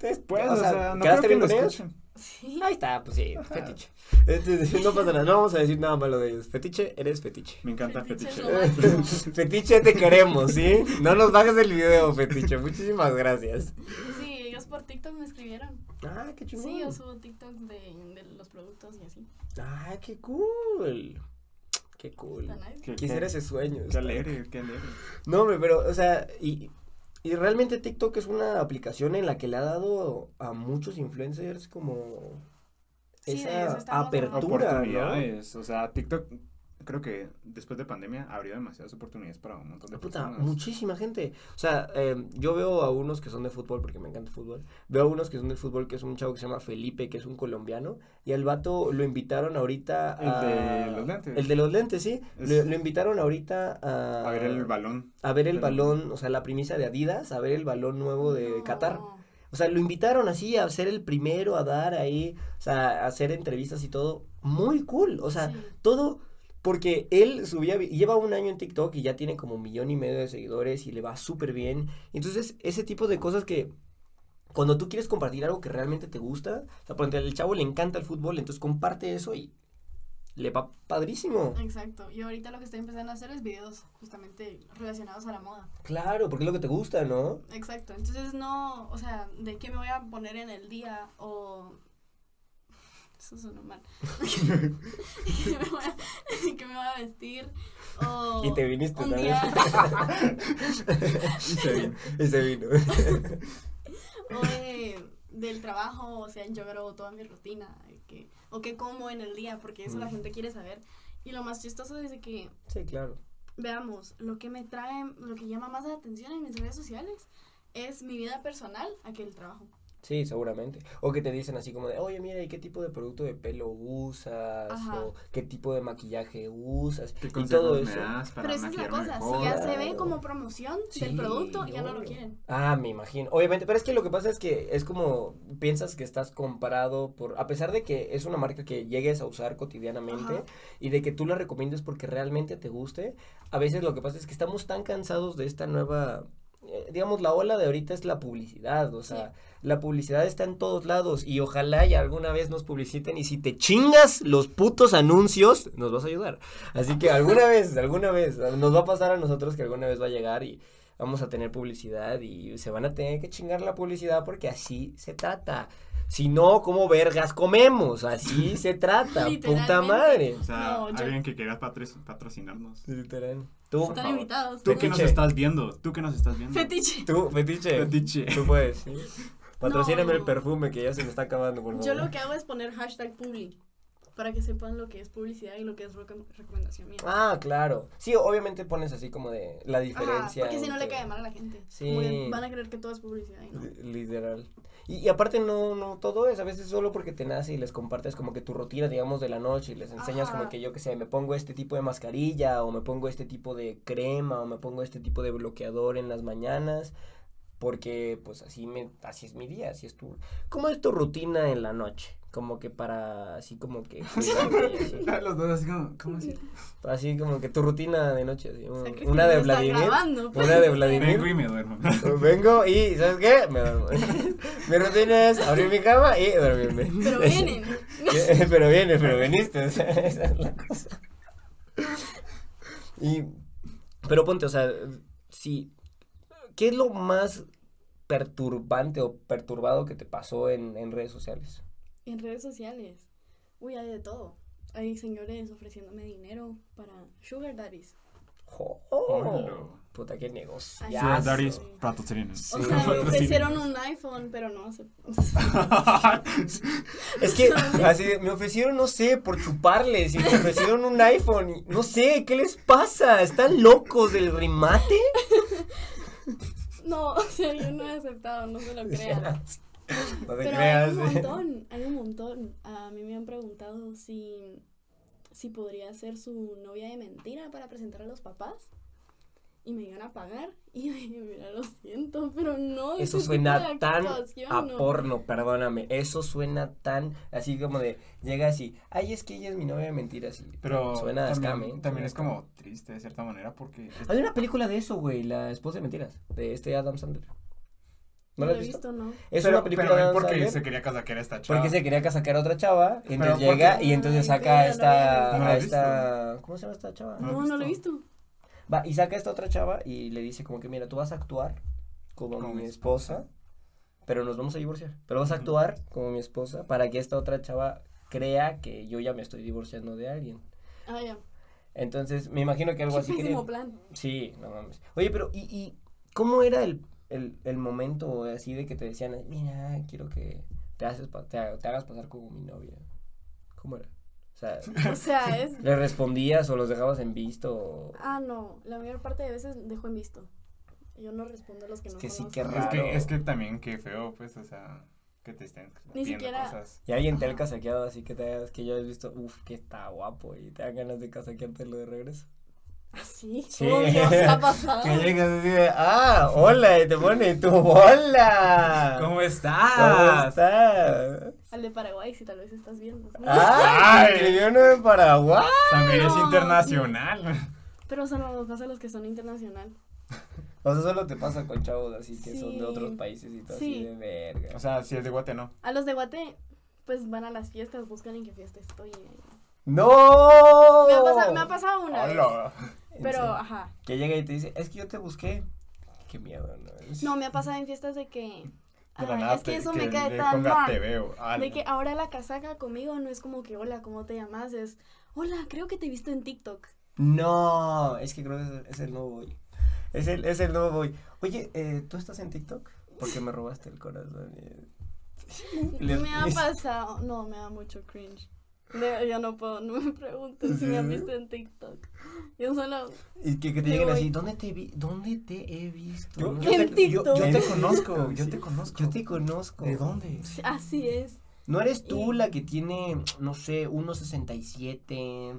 después, Pues, o sea, no ¿quedaste creo bien que lo escuchen. Sí. Ahí está, pues sí, fetiche. Este, no pasa nada, no vamos a decir nada malo de ellos. Fetiche, eres fetiche. Me encanta Fetiche fetiche. Fetiche, te queremos, ¿sí? No nos bajes el video, Fetiche. Muchísimas gracias. Sí, ellos por TikTok me escribieron. Ah, qué chingón. Sí, yo subo TikToks de, de los productos y así. Ah, qué cool. Qué cool. Qué- Quisiera qué- ese sueño. Qué alegre, qué alegre. No, hombre, pero, o sea, y, y realmente TikTok es una aplicación en la que le ha dado a muchos influencers como Sí, esa apertura, ¿no? Oportunidades. O sea, TikTok, creo que después de pandemia abrió demasiadas oportunidades para un montón de Puta, personas. muchísima gente. O sea, eh, yo veo a unos que son de fútbol, porque me encanta el fútbol. Veo a unos que son de fútbol, que es un chavo que se llama Felipe, que es un colombiano. Y al vato lo invitaron ahorita El a... de los lentes. El de los lentes, sí. Es- Lo, lo invitaron ahorita a... A ver el balón. A ver el balón, o sea, la primicia de Adidas, a ver el balón nuevo de No. Qatar. O sea, lo invitaron así a ser el primero, a dar ahí, o sea, a hacer entrevistas y todo. Muy cool. O sea, Sí. todo porque él subía, lleva un año en TikTok y ya tiene como un millón y medio de seguidores y le va súper bien. Entonces, ese tipo de cosas que cuando tú quieres compartir algo que realmente te gusta, o sea, por ejemplo, al chavo le encanta el fútbol, entonces comparte eso y le va padrísimo. Exacto. Y ahorita lo que estoy empezando a hacer es videos justamente relacionados a la moda. Claro, porque es lo que te gusta, ¿no? Exacto. Entonces no, o sea, de qué me voy a poner en el día o eso sonó mal. que, me voy a, que me voy a vestir. O Y te viniste un día- Y se vino. Y se vino. o de- del trabajo, o sea, yo grabo toda mi rutina, que, o qué como en el día, porque eso la Mm. gente quiere saber. Y lo más chistoso es de que, Sí, claro. veamos, lo que me trae, lo que llama más la atención en mis redes sociales es mi vida personal a que el trabajo. Sí, seguramente. O que te dicen así como de, oye, mira, ¿y qué tipo de producto de pelo usas? Ajá. O qué tipo de maquillaje usas. ¿Qué y todo eso. das para Pero esa es la cosa, mejor? si ya se ve como promoción Sí, del producto, ya no lo quieren. Ah, me imagino. Obviamente, pero es que lo que pasa es que es como piensas que estás comparado por, a pesar de que es una marca que llegues a usar cotidianamente Ajá. y de que tú la recomiendes porque realmente te guste, a veces lo que pasa es que estamos tan cansados de esta nueva, digamos, la ola de ahorita es la publicidad, o sea, la publicidad está en todos lados y ojalá y alguna vez nos publiciten y si te chingas los putos anuncios, nos vas a ayudar. Así que alguna vez, alguna vez, nos va a pasar a nosotros que alguna vez va a llegar y vamos a tener publicidad y se van a tener que chingar la publicidad porque así se trata. Si no, ¿cómo vergas comemos? Así se trata, puta madre. O sea, No, yo- alguien que quieras patro- patrocinarnos. Literal. Tú, Están favor. invitados. Tú que nos estás viendo, tú que nos estás viendo. Fetiche. tú, fetiche. Fetiche. Tú puedes, sí. Patrocíname el No. perfume que ya se me está acabando, por favor. Yo lo que hago es poner hashtag publi para que sepan lo que es publicidad y lo que es recom- recomendación mía. Ah, claro. Sí, obviamente pones así como de la Ajá, diferencia. porque si no le cae mal a la gente. Sí. Como van a creer que todo es publicidad y no. Li- Literal. Y, y aparte no, no todo es, a veces solo porque te nace y les compartes como que tu rutina, digamos, de la noche y les enseñas Ajá. como que yo que sé, me pongo este tipo de mascarilla o me pongo este tipo de crema o me pongo este tipo de bloqueador en las mañanas porque pues así me así es mi día, así es tu ¿Cómo es tu rutina en la noche? Como que para así como que. Los dos así como, ¿cómo así? Así como que tu rutina de noche, así, O sea, un- Cristina una de Vladimir. grabando, pues. Una de Vladimir. Vengo y me duermo. Vengo y, ¿sabes qué? Me duermo. mi rutina es abrir mi cama y dormirme. Pero vienen. pero viene, pero viniste. o sea, esa es la cosa. Y, pero ponte, o sea, sí. ¿Qué es lo más perturbante o perturbado que te pasó en, en redes sociales? En redes sociales. Uy, hay de todo. Hay señores ofreciéndome dinero para sugar daddies. Hola. puta, qué negocio. Ay, Sugar sí. Daddy's patrocinios. Sí. O sea, me ofrecieron un iPhone, pero no. Es que así me ofrecieron, no sé, por chuparles y me ofrecieron un iPhone y no sé, ¿qué les pasa? ¿Están locos del remate? No, o sea, yo no he aceptado, no se lo crean. No te Pero creas. hay un montón, hay un montón. A mí me han preguntado si, si podría ser su novia de mentira para presentar a los papás. Y me iban a pagar. Y yo dije, mira, lo siento, pero no. Eso ese suena tan a no". porno, perdóname. Eso suena tan así como de llega así, ay, es que ella es mi novia de mentiras. Y Pero suena a también, scam, ¿eh? también Suena es a como triste de cierta manera porque... Hay una película de eso, güey, La esposa de mentiras, de este Adam Sandler. ¿No No la lo has he visto? visto, ¿no? Es pero, una película pero él porque Sandler. se quería casaquear a esta chava. Porque se quería sacar a otra chava, y entonces Pero llega porque- y entonces Ay, saca a esta, no a esta, ¿cómo se llama esta chava? No. No, no lo he visto? Va, y saca a esta otra chava y le dice como que, mira, tú vas a actuar como, Como mi esposa, pero nos vamos a divorciar. Pero vas a actuar como mi esposa para que esta otra chava crea que yo ya me estoy divorciando de alguien. Ah, ya. Entonces, me imagino que algo así quería. Plan. Sí, no mames. Oye, pero, ¿y, y cómo era el, el, el momento así de que te decían, mira, quiero que te, haces pa- te, te hagas pasar como mi novia? ¿Cómo era? O sea, O sea, es. ¿le respondías o los dejabas en visto? o- Ah, no. La mayor parte de veces dejo en visto. Yo no respondo a los que Es no que sí, qué Es que, es que también qué feo, pues, o sea, que te estén Ni siquiera- cosas. Y alguien te ha casaqueado así que te hagas que yo he visto, uff, que está guapo y te dan ganas de casaqueártelo de regreso. ¿Ah, sí? Ha pasado. Que llegas así de, ah, hola, y te pone tu hola. ¿Cómo ¿Cómo estás? estás? Al de Paraguay, si tal vez estás viendo. Ah, Ay. escribió uno de Paraguay. También es internacional. Pero solo pasa a los que son internacional. O sea, solo te pasa con chavos así que son de otros países y todo Sí. así de verga. O sea, si es de Guate, no. A los de Guate, pues van a las fiestas, buscan en qué fiesta estoy. ¡No! Me ha pasado, me ha pasado una. Hola. Pero, ajá. Que llega y te dice, es que yo te busqué. Qué miedo, ¿no? No, me ha pasado en fiestas de que De la nada es que eso me cae le tan mal. te veo. Ah, De no. que ahora la casaca conmigo no es como que, hola, ¿cómo te llamas? Es, hola, creo que te he visto en TikTok. No, es que creo que es el, es el nuevo boy. Es el, es el nuevo boy. Oye, eh, ¿tú estás en TikTok? Porque me robaste el corazón. Les- me ha pasado, no, me da mucho cringe. De- yo no puedo, no me pregunten si me han visto en TikTok. Yo solo, Y que, que te lleguen así, ¿dónde te, vi, ¿dónde te he visto? Yo, no? yo En te, yo- yo TikTok. te conozco, yo Sí. te conozco. Yo te conozco. ¿De dónde? así es. ¿No eres tú Y- la que tiene, no sé, 1.67?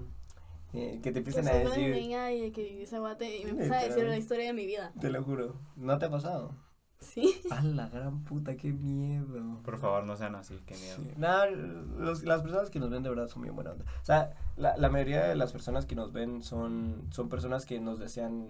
Eh, que te Que empiezan a soy decir... niña y que esa guate y me empieza a decir la historia de mi vida. Te lo juro. ¿No te ha pasado? Sí. A la gran puta, qué miedo. Por favor, no sean así, qué miedo. Sí. Nada, los- las personas que nos ven de verdad son bien buenas. O sea, la, la mayoría de las personas que nos ven son, son personas que nos desean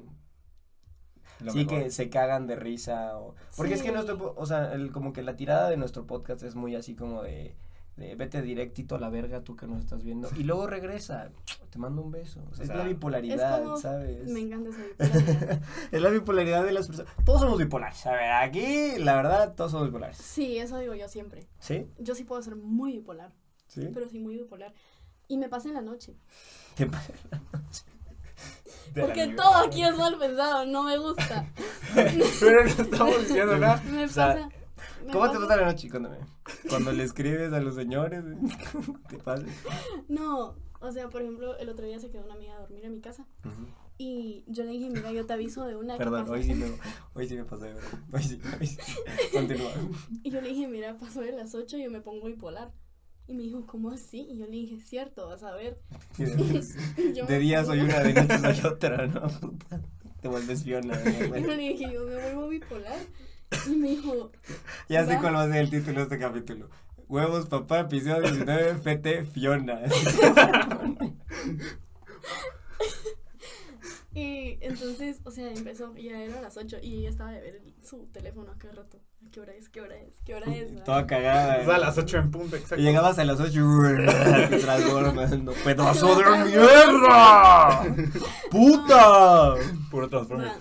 Lo sí, mejor. que se cagan de risa. O, porque es que nuestro, o sea, el, como que la tirada de nuestro podcast es muy así como de, de vete directito a la verga tú que nos estás viendo. Y luego regresa, te mando un beso. O sea, O es la bipolaridad, como- ¿sabes? Me encanta esa bipolaridad. es la bipolaridad de las personas. Todos somos bipolares. A ver, aquí, la verdad, todos somos bipolares. Sí, eso digo yo siempre. ¿Sí? Yo sí puedo ser muy bipolar, ¿Sí? pero sí muy bipolar. Y me pasa en la noche. ¿Qué pasa? De la Porque nieve. todo aquí es mal pensado, no me gusta. Pero no estamos diciendo nada. Me O sea, pasa. ¿Cómo te pasa la noche? Cuéntame. Cuando le escribes a los señores, ¿cómo te pasa? No, o sea, por ejemplo, el otro día se quedó una amiga a dormir en mi casa y yo le dije, mira, yo te aviso de una Perdón, hoy sí, me, hoy sí me pasé, bro. Hoy sí, hoy sí. Continúa. Y yo le dije, mira, pasó de las 8 y yo me pongo bipolar. Y me dijo, ¿cómo así? Y yo le dije, cierto, vas a ver. Y de, día soy una, de noche soy otra, ¿no? Te vuelves Fiona. ¿no? Yo le dije, yo me vuelvo bipolar. Y me dijo, ya sé cuál va a ser el título de este capítulo. Huevos, papá, episodio 19, FT Fiona. y entonces, o sea, empezó, ya eran las 8 y ella estaba de ver el- su teléfono a cada rato. ¿Qué hora es? ¿Qué hora es? ¿Qué hora es? ¿verdad? Toda cagada. O sea, a las 8 en punto, exacto. Y llegabas a las 8 y te transformas. No, pedazo de mierda. ¡Puta! Puro transforme. Va,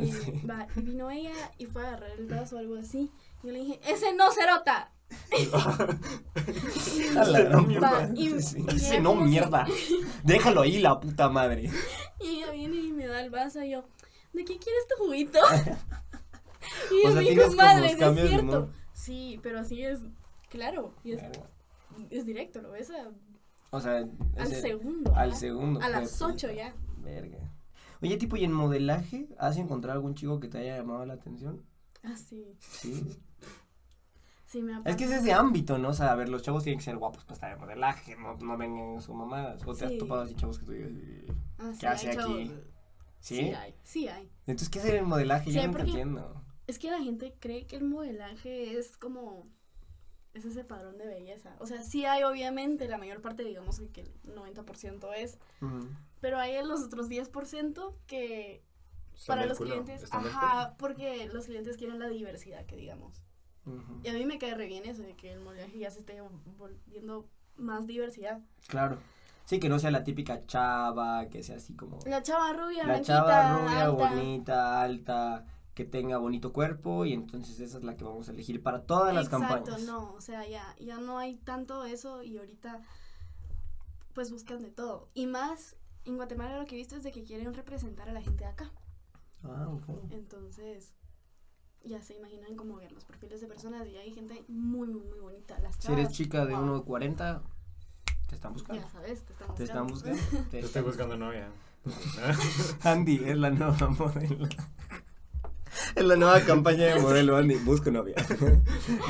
y, va, y vino ella y fue a agarrar el brazo o algo así. Y yo le dije, ¡ese no, cerota! A la gran mierda. puta. Y- Sí, y Ese era no, mierda. Déjalo ahí, la puta madre. Y ella viene y me da el vaso y yo, ¿de qué quieres tu juguito? y O sea, me dijo, madre, sí es cierto. Sí, pero así es, claro, y es, es directo, lo ves a- O sea, al segundo. Al segundo. A las. 8 ya. Verga. Oye, tipo, ¿y en modelaje has encontrado algún chico que te haya llamado la atención? Ah, sí. Sí. Sí, me ha Es que es ese ámbito, ¿no? O sea, a ver, los chavos tienen que ser guapos para estar en modelaje, no, no vengan en su mamadas. O te has Sí. topado así chavos que tú digas, "Eh, Ah, sí, ¿qué hace chavos- aquí? ¿sí? Sí hay, sí hay. Entonces, ¿qué hacer en modelaje? Sí, Yo nunca entiendo. Es que la gente cree que el modelaje es como. Es ese padrón de belleza. O sea, sí hay, obviamente, la mayor parte, digamos que, el 90% es. Pero hay los otros 10% que para los culo, clientes. están Ajá, porque los clientes quieren la diversidad, que digamos. Y a mí me cae re bien eso de que el modelaje ya se esté volviendo más diversidad. Claro. Sí, que no sea la típica chava, que sea así como... La chava rubia, La chava rubia, alta. bonita, alta, que tenga bonito cuerpo y entonces esa es la que vamos a elegir para todas las Exacto, campañas. no, o sea, ya, ya no hay tanto eso y ahorita pues buscan de todo. Y más, en Guatemala lo que he visto es de que quieren representar a la gente de acá. Ah, ok. Entonces, ya se imaginan cómo ver los perfiles de personas y hay gente muy, muy, muy bonita. Las Si eres chavas, chica de wow, 1.40, te están buscando. Ya sabes, te están Te están buscando. buscando. Te estoy están- buscando novia. Andy es la nueva modelo. Es la nueva campaña de modelo, Andy. Busco novia.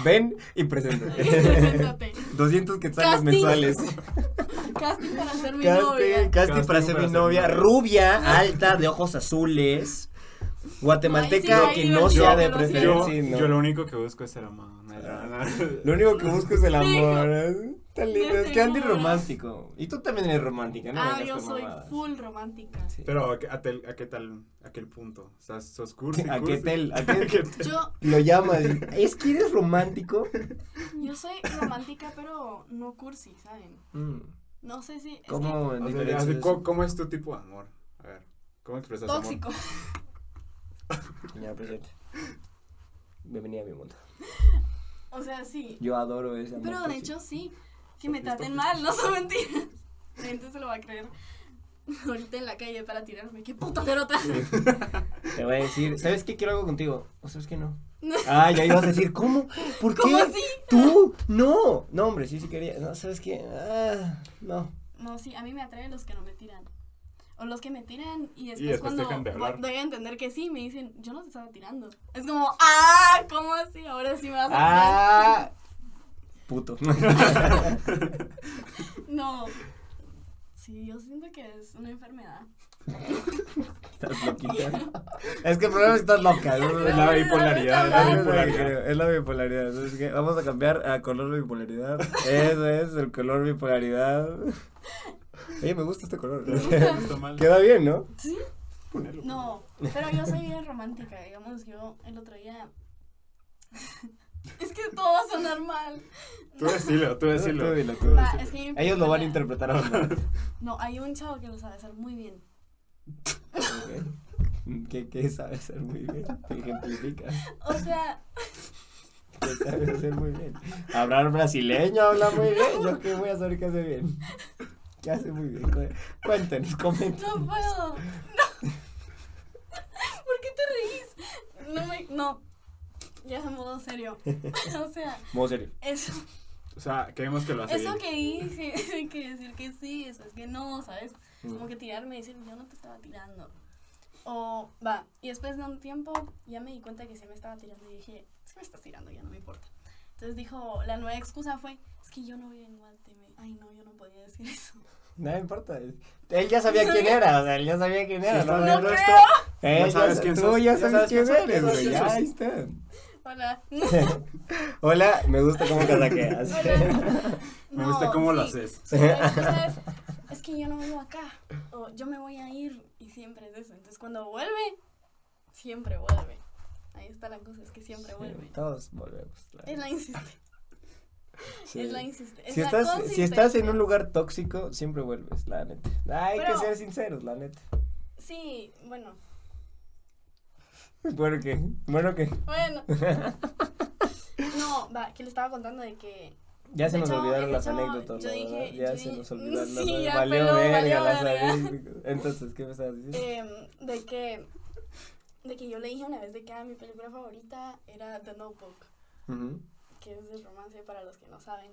Ven y preséntate. Preséntate. 200 quetzales Casting. mensuales. Casting para ser mi Casting, novia. casting para ser mi novia. Rubia, alta, de ojos azules. Guatemalteca sí que no sea de sí. preferencia. Yo, sí, no. yo lo único que busco es el amor. no. Lo único que busco es el amor. ¿eh? Tan lindo. Es que Andy es romántico. Y tú también eres romántica, ¿no? ah, yo soy mamadas. full romántica. Sí. Pero ¿a qué, a tel- a qué tal, a qué punto? O sea, sos cursi, ¿A qué tel? ¿A qué- ¿A qué tel? Yo, Lo llamas. Es que eres romántico. yo soy romántica, pero no cursi, ¿saben? Mm. No sé si. es que- ¿Cómo en O sea, ¿cómo, es tu tipo de amor? A ver, ¿cómo expresas amor? Señora presidente. bienvenida a mi mundo. O sea, sí. Yo adoro ese amor. Pero de hecho sí. Que me traten mal, no son mentiras. La gente se lo va a creer. Ahorita en la calle para tirarme. ¡Qué puta cerota! Te voy a decir, ¿sabes qué quiero algo contigo? ¿O sabes qué no? Ah, ya ibas a decir, ¿cómo? ¿Por qué? ¿Cómo así? ¿Tú? No. No, hombre, sí, sí quería. No, ¿sabes qué? Ah, no. No, sí, a mí me atraen los que no me tiran. O los que me tiran y después, después cuando dejan de hablar. doy a entender que sí, me dicen, yo no te estaba tirando. Es como, ¡ah! ¿Cómo así? Ahora sí me vas a tirar. Ah. Puto. No. Sí, yo siento que es una enfermedad. Estás loquita. Es que el problema es que estás loca. ¿no? Es la bipolaridad, es la Es bipolaridad. Es la bipolaridad. Entonces, ¿qué? Vamos a cambiar a color bipolaridad. Eso es, el color bipolaridad. Oye, me gusta este color. Queda bien, ¿no? ¿Sí? Ponelo. No, pero yo soy bien romántica, digamos, yo el otro día... es que todo va a sonar mal. Tú decilo, tú decilo. Tú dilo, tú Va, dilo. es que Ellos lo van a interpretar ahora. No, hay un chavo que lo sabe hacer muy bien. ¿Qué, ¿Qué sabe hacer muy bien? Ejemplifica. O sea, ¿Qué sabe hacer muy bien? Hablar brasileño habla muy bien. ¿Yo qué voy a saber qué hace bien? ¿Qué hace muy bien? Cu- Cuéntenos, comenten. no puedo. No. ¿Por qué te reís? No me... No. Ya de modo serio. O sea, Modo serio. eso, O sea, queremos que lo hace eso bien. que dije, hay que decir que sí, eso es que no, ¿sabes? Mm. Como que tirarme y decir, yo no te estaba tirando. O, va, y después de un tiempo ya me di cuenta que sí me estaba tirando y dije, es que me estás tirando, ya no me importa. Entonces dijo, la nueva excusa fue, es que yo no vivo en Guate. Me- Ay, no, yo no podía decir eso. No importa. Él ya sabía quién era, o sea, él ya sabía quién era. Sí, ¿no? bien. resto, él Ya sabes sa- quién tú sos, ya sabes sabes quién eres, güey. Ya, ahí está. Hola. Hola, me gusta cómo casaqueas. Me gusta cómo lo sí. haces. Su excusa es, es que yo no vivo acá. O yo me voy a ir y siempre es eso. Entonces cuando vuelve, siempre vuelve. Ahí está la cosa, es que siempre vuelve. Todos volvemos. la Es la insiste. Sí. Es la insiste. Es Si la estás, si estás en un lugar tóxico, siempre vuelves, la neta. Hay Pero- que ser sinceros, la neta. Sí, bueno. Bueno, que, bueno, que. Bueno. No, va, que le estaba contando de que Ya se nos hecho, olvidaron hecho, anécdotas, yo ¿no? dije-. Ya se nos olvidaron Sí, las ya Valió peló, verga valió las anécdotas. Entonces, ¿qué me estabas diciendo? em, de que de que yo le dije una vez de que ah, mi película favorita era The Notebook, que es de romance para los que no saben.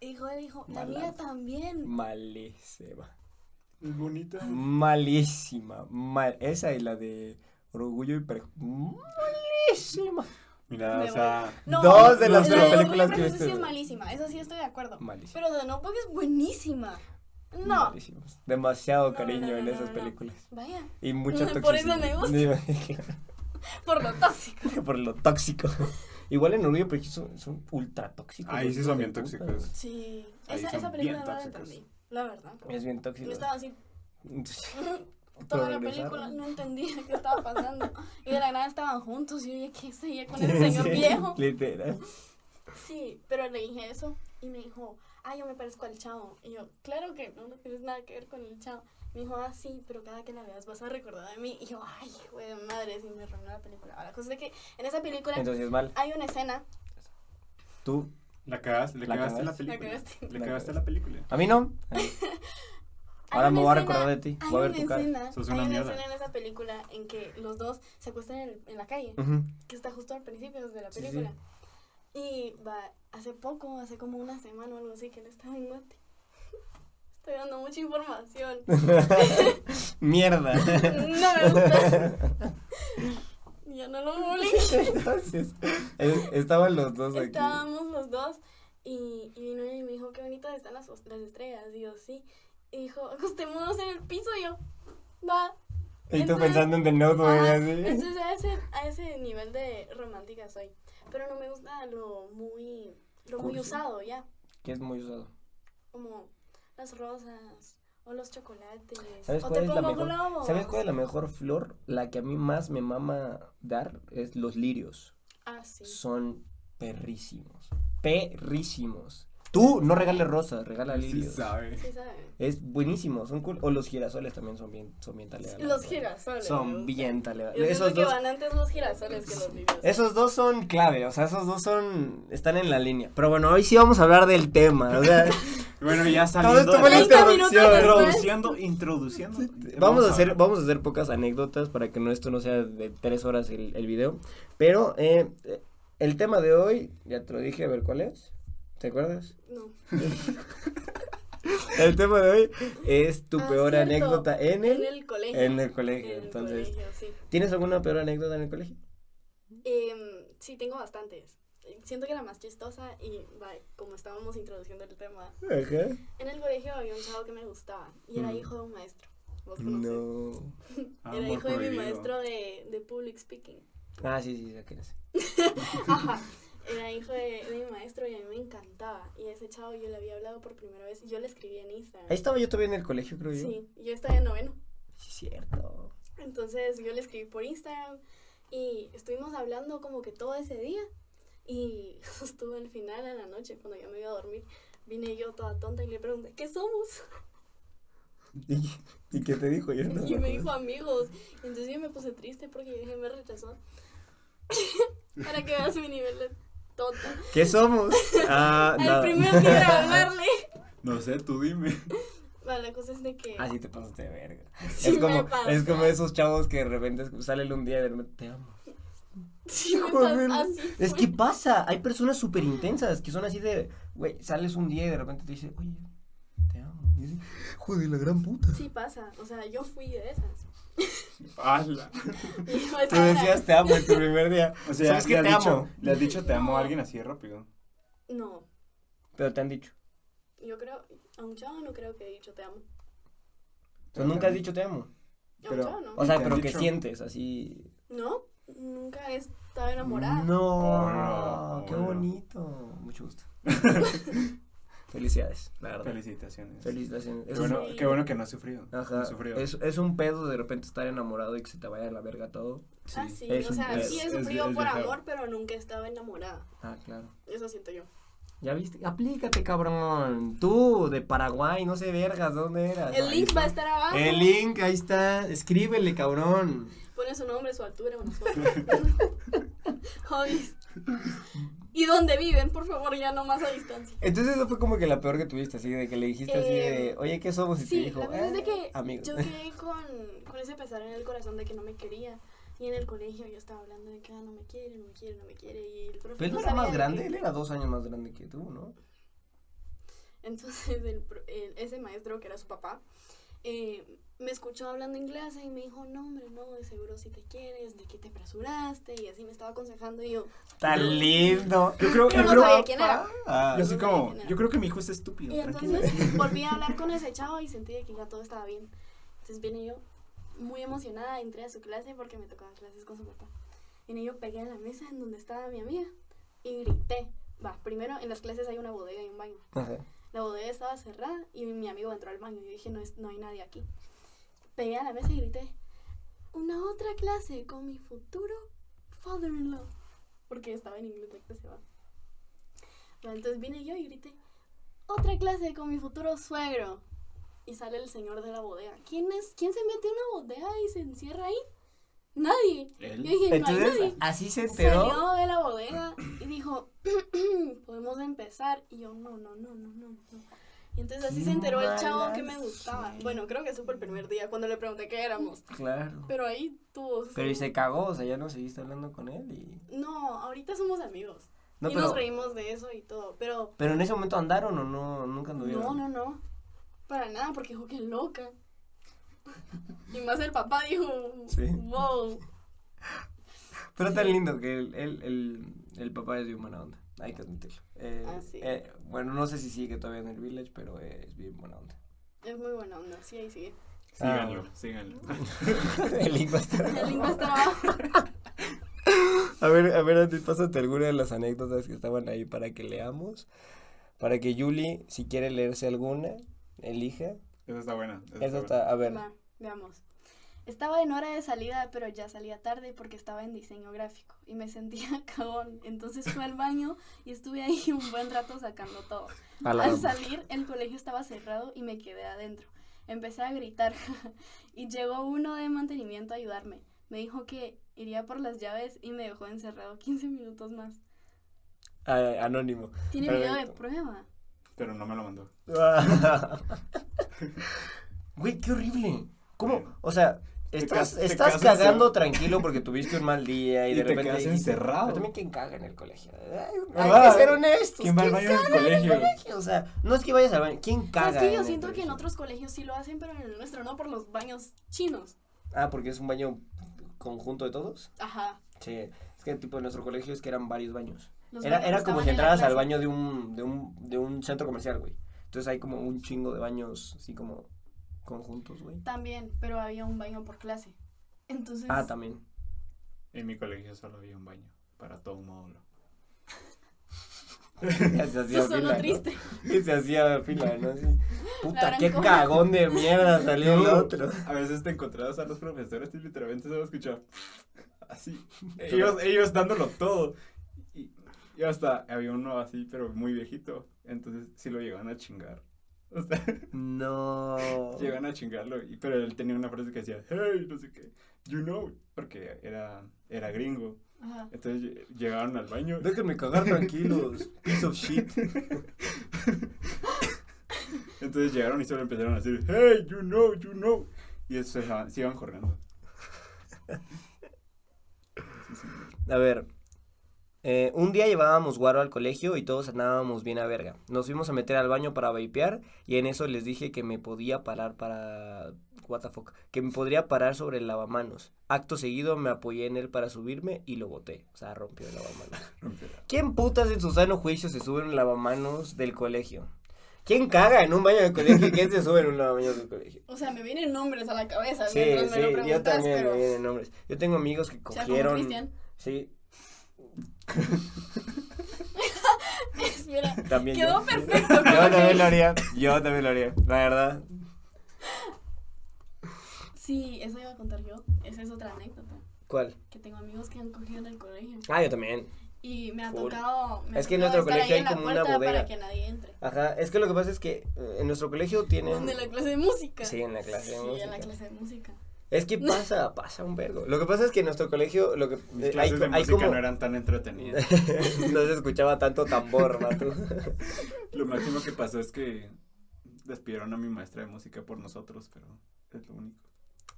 Y dijo, él dijo, la mía también. Malísima. Es bonita. Malísima. Mal. Esa y la de Orgullo y Prejuicio. Malísima. Mira, Me o sea. No, Dos de la las de tres Orgullo y películas que he Prejuicio visto. sí es malísima, eso sí estoy de acuerdo. Malísima. Pero The Notebook es buenísima. No. Demasiado No, cariño no, no, en esas no. películas. Vaya, Y mucha Por toxicidad. eso me gusta. por lo tóxico. Por lo tóxico. Igual en Orgullo Prejuicio son, son ultra tóxicos. Ahí sí son bien puta. tóxicos. Sí, Ahí esa, esa película no la entendí, la verdad. Es bien tóxico. Yo estaba así, toda la película, no entendía qué estaba pasando. Y de la nada estaban juntos y yo dije, ¿qué seguía con ese señor Sí, viejo? Literal. Sí, pero le dije eso y me dijo, ah, yo me parezco al chavo. Y yo, claro que no, no tienes nada que ver con el chavo. Me dijo, ah, sí, pero cada que la veas vas a recordar de mí. Y yo, ay, güey, de madre, si me arruinó la película. Ahora, la cosa es de que en esa película Entonces es mal. hay una escena. Tú. La cagaste, le La cagaste la película. Le cagaste la película. A mí no. Ahora me voy a recordar de ti. Hay Voy a ver una tu cara. escena, Sos hay una mierda. escena en esa película en que los dos se acuestan en, en la calle, que está justo al principio de la Sí, película. Y va, hace poco, hace como una semana o algo así, que él estaba en Guate. Estoy dando mucha información. Mierda. No me gusta. Ya no lo publiqué. Entonces, eh, estaban los dos aquí. Estábamos los dos y, y vino y me dijo, qué bonitas están las, las estrellas. Y yo, sí. Y dijo, acostémonos en el piso. Y yo, va. Y tú pensando en The Ajá, así. Entonces a ese, a ese nivel de romántica soy. Pero no me gusta lo muy, lo muy Cursi. usado ya. Que es muy usado. Como las rosas o los chocolates. ¿Sabes o cuál te es la pongo mejor? globos. ¿Sabes cuál es la mejor flor? La que a mí más me mama dar es los lirios. Ah, sí. Son perrísimos. Perrísimos. Tú no regales rosas, regala Sí lirios. sabe. Sí, saben. es buenísimo, son cool. O los girasoles también son bien, son bien. Los girasoles. Son bien siento Esos que dos, van antes los girasoles que los lirios. esos dos son clave, o sea, esos dos son, están en la línea. Pero bueno, hoy sí vamos a hablar del tema, o sea, Bueno, ya todo saliendo. esto fue la de- 30 minutos introducción. Introduciendo, introduciendo. Vamos a hacer, vamos a hacer pocas anécdotas para que no esto no sea de tres horas el, el video. Pero eh, el tema de hoy, ya te lo dije, a ver cuál es. ¿Te acuerdas? No. El tema de hoy es tu Ah, peor cierto. anécdota en el, En el colegio. en el colegio. En el Entonces, colegio, sí. ¿tienes alguna peor anécdota en el colegio? Em, sí, tengo bastantes. Siento que la más chistosa, y va, como estábamos introduciendo el tema, Ajá. en el colegio había un chavo que me gustaba y era Mm. hijo de un maestro. ¿Vos conoces? No. Era Amor hijo de mi maestro de, de public speaking. Ah, sí, sí, ya que eres. Ajá. Era hijo de, de mi maestro y a mí me encantaba. Y a ese chavo yo le había hablado por primera vez y yo le escribí en Instagram. Ahí estaba yo todavía en el colegio, creo yo. Sí, yo estaba en noveno. Sí, cierto. Entonces yo le escribí por Instagram y estuvimos hablando como que todo ese día. Y justo al final, en la noche, cuando ya me iba a dormir, vine yo toda tonta y le pregunté, ¿qué somos? ¿Y, y qué te dijo? Yo no Y me dijo amigos. Entonces yo me puse triste porque yo dije, me rechazó. Para que veas mi nivel de tonta. ¿Qué somos? Ah, Al nada. primer día de hablarle. No sé, tú dime. Bueno, la cosa es de que... Ah, sí te pasaste de verga. Sí es me como, es como esos chavos que de repente salen un día y de repente te amo. Sí, me Joder. pasó así. Es que pasa, hay personas súper intensas que son así de, güey, sales un día y de repente te dice, oye, te amo. Y dice, joder, la gran puta. Sí pasa. O sea, yo fui de esas. Hazla. Tú decías te amo en tu primer día. O sea, ¿Sabes ¿le qué has te dicho, amo? ¿Le has dicho te amo No. a alguien así rápido? No. Pero te han dicho. Yo creo... A un chavo no creo que he dicho te amo. Pero nunca has dicho te amo. A un chavo no. O sea, ¿Te han pero que sientes así. No, nunca he estado enamorada. No, Oh, qué bonito. Mucho gusto. Felicidades, la verdad. Felicitaciones. Felicitaciones. Qué bueno, Sí. qué bueno que no has sufrido. ajá, No has sufrido. es, es un pedo de repente estar enamorado y que se te vaya a la verga todo. Ah, sí, es o sea, sí he sufrido es por amor, pero nunca he estado enamorada. Ah, claro. Eso siento yo. ¿Ya viste? Aplícate, cabrón. Tú, de Paraguay, no sé vergas, ¿dónde eras? El Ahí link va a estar abajo. El link, ahí está. Escríbele, cabrón. Pone su nombre, su altura, una foto. Hobbies. ¿Y dónde viven? Por favor, ya no más a distancia. Entonces eso fue como que la peor que tuviste, así de que le dijiste así de, Eh, oye, ¿qué somos? Y te Sí, dijo, la verdad es de "Eh, que amigos. yo quedé con, con ese pesar en el corazón de que no me quería. Y en el colegio yo estaba hablando de que ah, no me quiere, no me quiere, no me quiere. Y el profe Pero él no era más de grande, él era dos años más grande que tú, ¿no? Entonces el el- ese maestro que era su papá eh, me escuchó hablando inglés y me dijo, no hombre, no, de seguro si te quieres, de que te apresuraste y así me estaba aconsejando y yo, Tan lindo. Yo creo, yo no creo, sabía quién era. Ah, yo así no sabía como, quién era. yo creo que mi hijo es estúpido, Y tranquila. entonces volví a hablar con ese chavo y sentí que ya todo estaba bien. Entonces vine yo muy emocionada, entré a su clase porque me tocaba clases con su papá. Vine yo, pegué en la mesa en donde estaba mi amiga y grité. Va, primero en las clases hay una bodega y un baño. Ajá. La bodega estaba cerrada y mi amigo entró al baño yo dije, no, es, no hay nadie aquí. Pegué a la mesa y grité, una otra clase con mi futuro father-in-law. Porque estaba en inglés la clase, va. Entonces vine yo y grité, otra clase con mi futuro suegro. Y sale el señor de la bodega. ¿Quién es? ¿Quién se mete en una bodega y se encierra ahí? Nadie. Él. Yo dije, no hay Entonces, nadie. así se enteró. Salió de la bodega y dijo, podemos empezar. Y yo, no, no, no, no, no. no. Y entonces así se enteró el chavo que me gustaba. Bueno, creo que supo el primer día cuando le pregunté qué éramos. Claro. Pero ahí tuvo. su- Pero y se cagó, o sea, ya no seguiste hablando con él y... No, ahorita somos amigos. No, y pero, nos reímos de eso y todo. Pero pero en ese momento andaron o no, nunca anduvieron. no, no, no. Para nada, porque dijo que loca. Y más el papá dijo, Sí. wow. Pero tan Sí. lindo que el, el, el, el papá es bien buena onda, hay que admitirlo. Eh, Ah, sí. eh, bueno, no sé si sigue todavía en el village, pero es bien buena onda. Es muy buena onda, sí, ahí sigue. Síganlo, Ah. síganlo. el link va a estar El link va a abajo. estar abajo. A ver, a ver, antes pásate alguna de las anécdotas que estaban ahí para que leamos. Para que Julie, si quiere leerse alguna, elija. Esa está buena. esa Esa buena. está, a ver. Va, veamos. Estaba en hora de salida, pero ya salía tarde porque estaba en diseño gráfico y me sentía cagón. Entonces fui al baño y estuve ahí un buen rato sacando todo. Al salir, el colegio estaba cerrado y me quedé adentro. Empecé a gritar y llegó uno de mantenimiento a ayudarme. Me dijo que iría por las llaves y me dejó encerrado 15 minutos más. Ah, anónimo. Tiene video de prueba. Pero no me lo mandó. Güey, qué horrible. ¿Cómo? O sea, estás, te estás cagando tranquilo porque tuviste un mal día y, Y de te repente. quedas encerrado. Pero también quién caga en el colegio. Ay, Hay que ser honestos. ¿Quién va al baño en el colegio? O sea, no es que vayas al baño. ¿Quién sea, caga? es que yo siento que en otros colegios sí lo hacen, pero en el nuestro no por los baños chinos. Ah, porque es un baño conjunto de todos. Ajá. Sí. Es que tipo en nuestro colegio es que eran varios baños. Los Era, era como si en entraras al baño de un, de un, de un centro comercial, güey. Entonces hay como un chingo de baños así como conjuntos, güey. También, pero había un baño por clase. Entonces, Ah, también. En mi colegio solo había un baño para todo un módulo. Ya se hacía fila, ¿no? triste. Y se hacía fila, ¿no? Así, Puta, qué cagón de mierda salió el otro. A veces te encontrabas a los profesores y literalmente se lo escuchaba así. Ellos, ellos dándolo todo. Y, hasta había uno así, pero muy viejito. Entonces sí lo llegaban a chingar. O sea, No. llegaban a chingarlo. Y, pero él tenía una frase que decía, hey, no sé qué, you know. Porque era, era gringo. Ajá. Entonces lle- llegaron al baño. Déjenme cagar tranquilos. Piece of shit. Entonces llegaron y solo empezaron a decir, hey, you know, you know. Y eso se, se iban corriendo. Sí, sí. A ver. Eh, un día llevábamos guaro al colegio y todos andábamos bien a verga. Nos fuimos a meter al baño para vapear y en eso les dije que me podía parar para... What the fuck. Que me podría parar sobre el lavamanos. Acto seguido me apoyé en él para subirme y lo boté. O sea, rompió el lavamanos. ¿Quién putas en su sano juicio se sube en un lavamanos del colegio? ¿Quién caga en un baño del colegio y quién se sube en un lavamanos del colegio? O sea, me vienen nombres a la cabeza Sí, mientras sí, me lo yo también pero... me vienen nombres. Yo tengo amigos que O sea, como cogieron. Sí, Espera, también. quedó yo. perfecto. Yo también lo haría. Yo también lo haría. La verdad. Sí, eso iba a contar yo. Esa es otra anécdota. ¿Cuál? Que tengo amigos que han cogido en el colegio. Ah, yo también. Y me ha Full. tocado. Me ha Es que en nuestro colegio hay en como una bodega. Para que nadie entre. Ajá. Es que lo que pasa es que eh, en nuestro colegio tienen. ¿Dónde la clase de música? Sí, en la clase de Sí, en la música. clase de música. Es que pasa, pasa un vergo. Lo que pasa es que en nuestro colegio, lo que Mis eh, clases hay, de hay música como no eran tan entretenidas. no se escuchaba tanto tambor, vato. Lo máximo que pasó es que despidieron a mi maestra de música por nosotros, pero es lo único.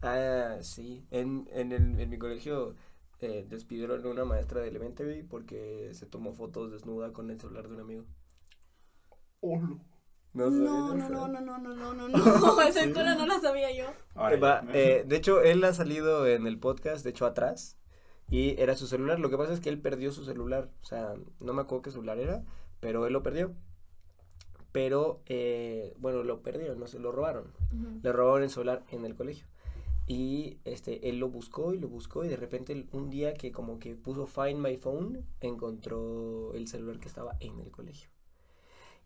Ah, sí. En, en, el, en mi colegio eh, despidieron a una maestra de Elementary porque se tomó fotos desnuda con el celular de un amigo. No, sabía no, eso. no, no, no, no, no, no, no. Esa historia no la sabía yo. Eh, va, eh, de hecho, él ha salido en el podcast, de hecho, atrás. Y era su celular. Lo que pasa es que él perdió su celular. O sea, no me acuerdo qué celular era, pero él lo perdió. Pero, eh, bueno, lo perdió, no se lo robaron. Ujú. Le robaron el celular en el colegio. Y este, él lo buscó y lo buscó y de repente un día que como que puso Find My Phone, encontró el celular que estaba en el colegio.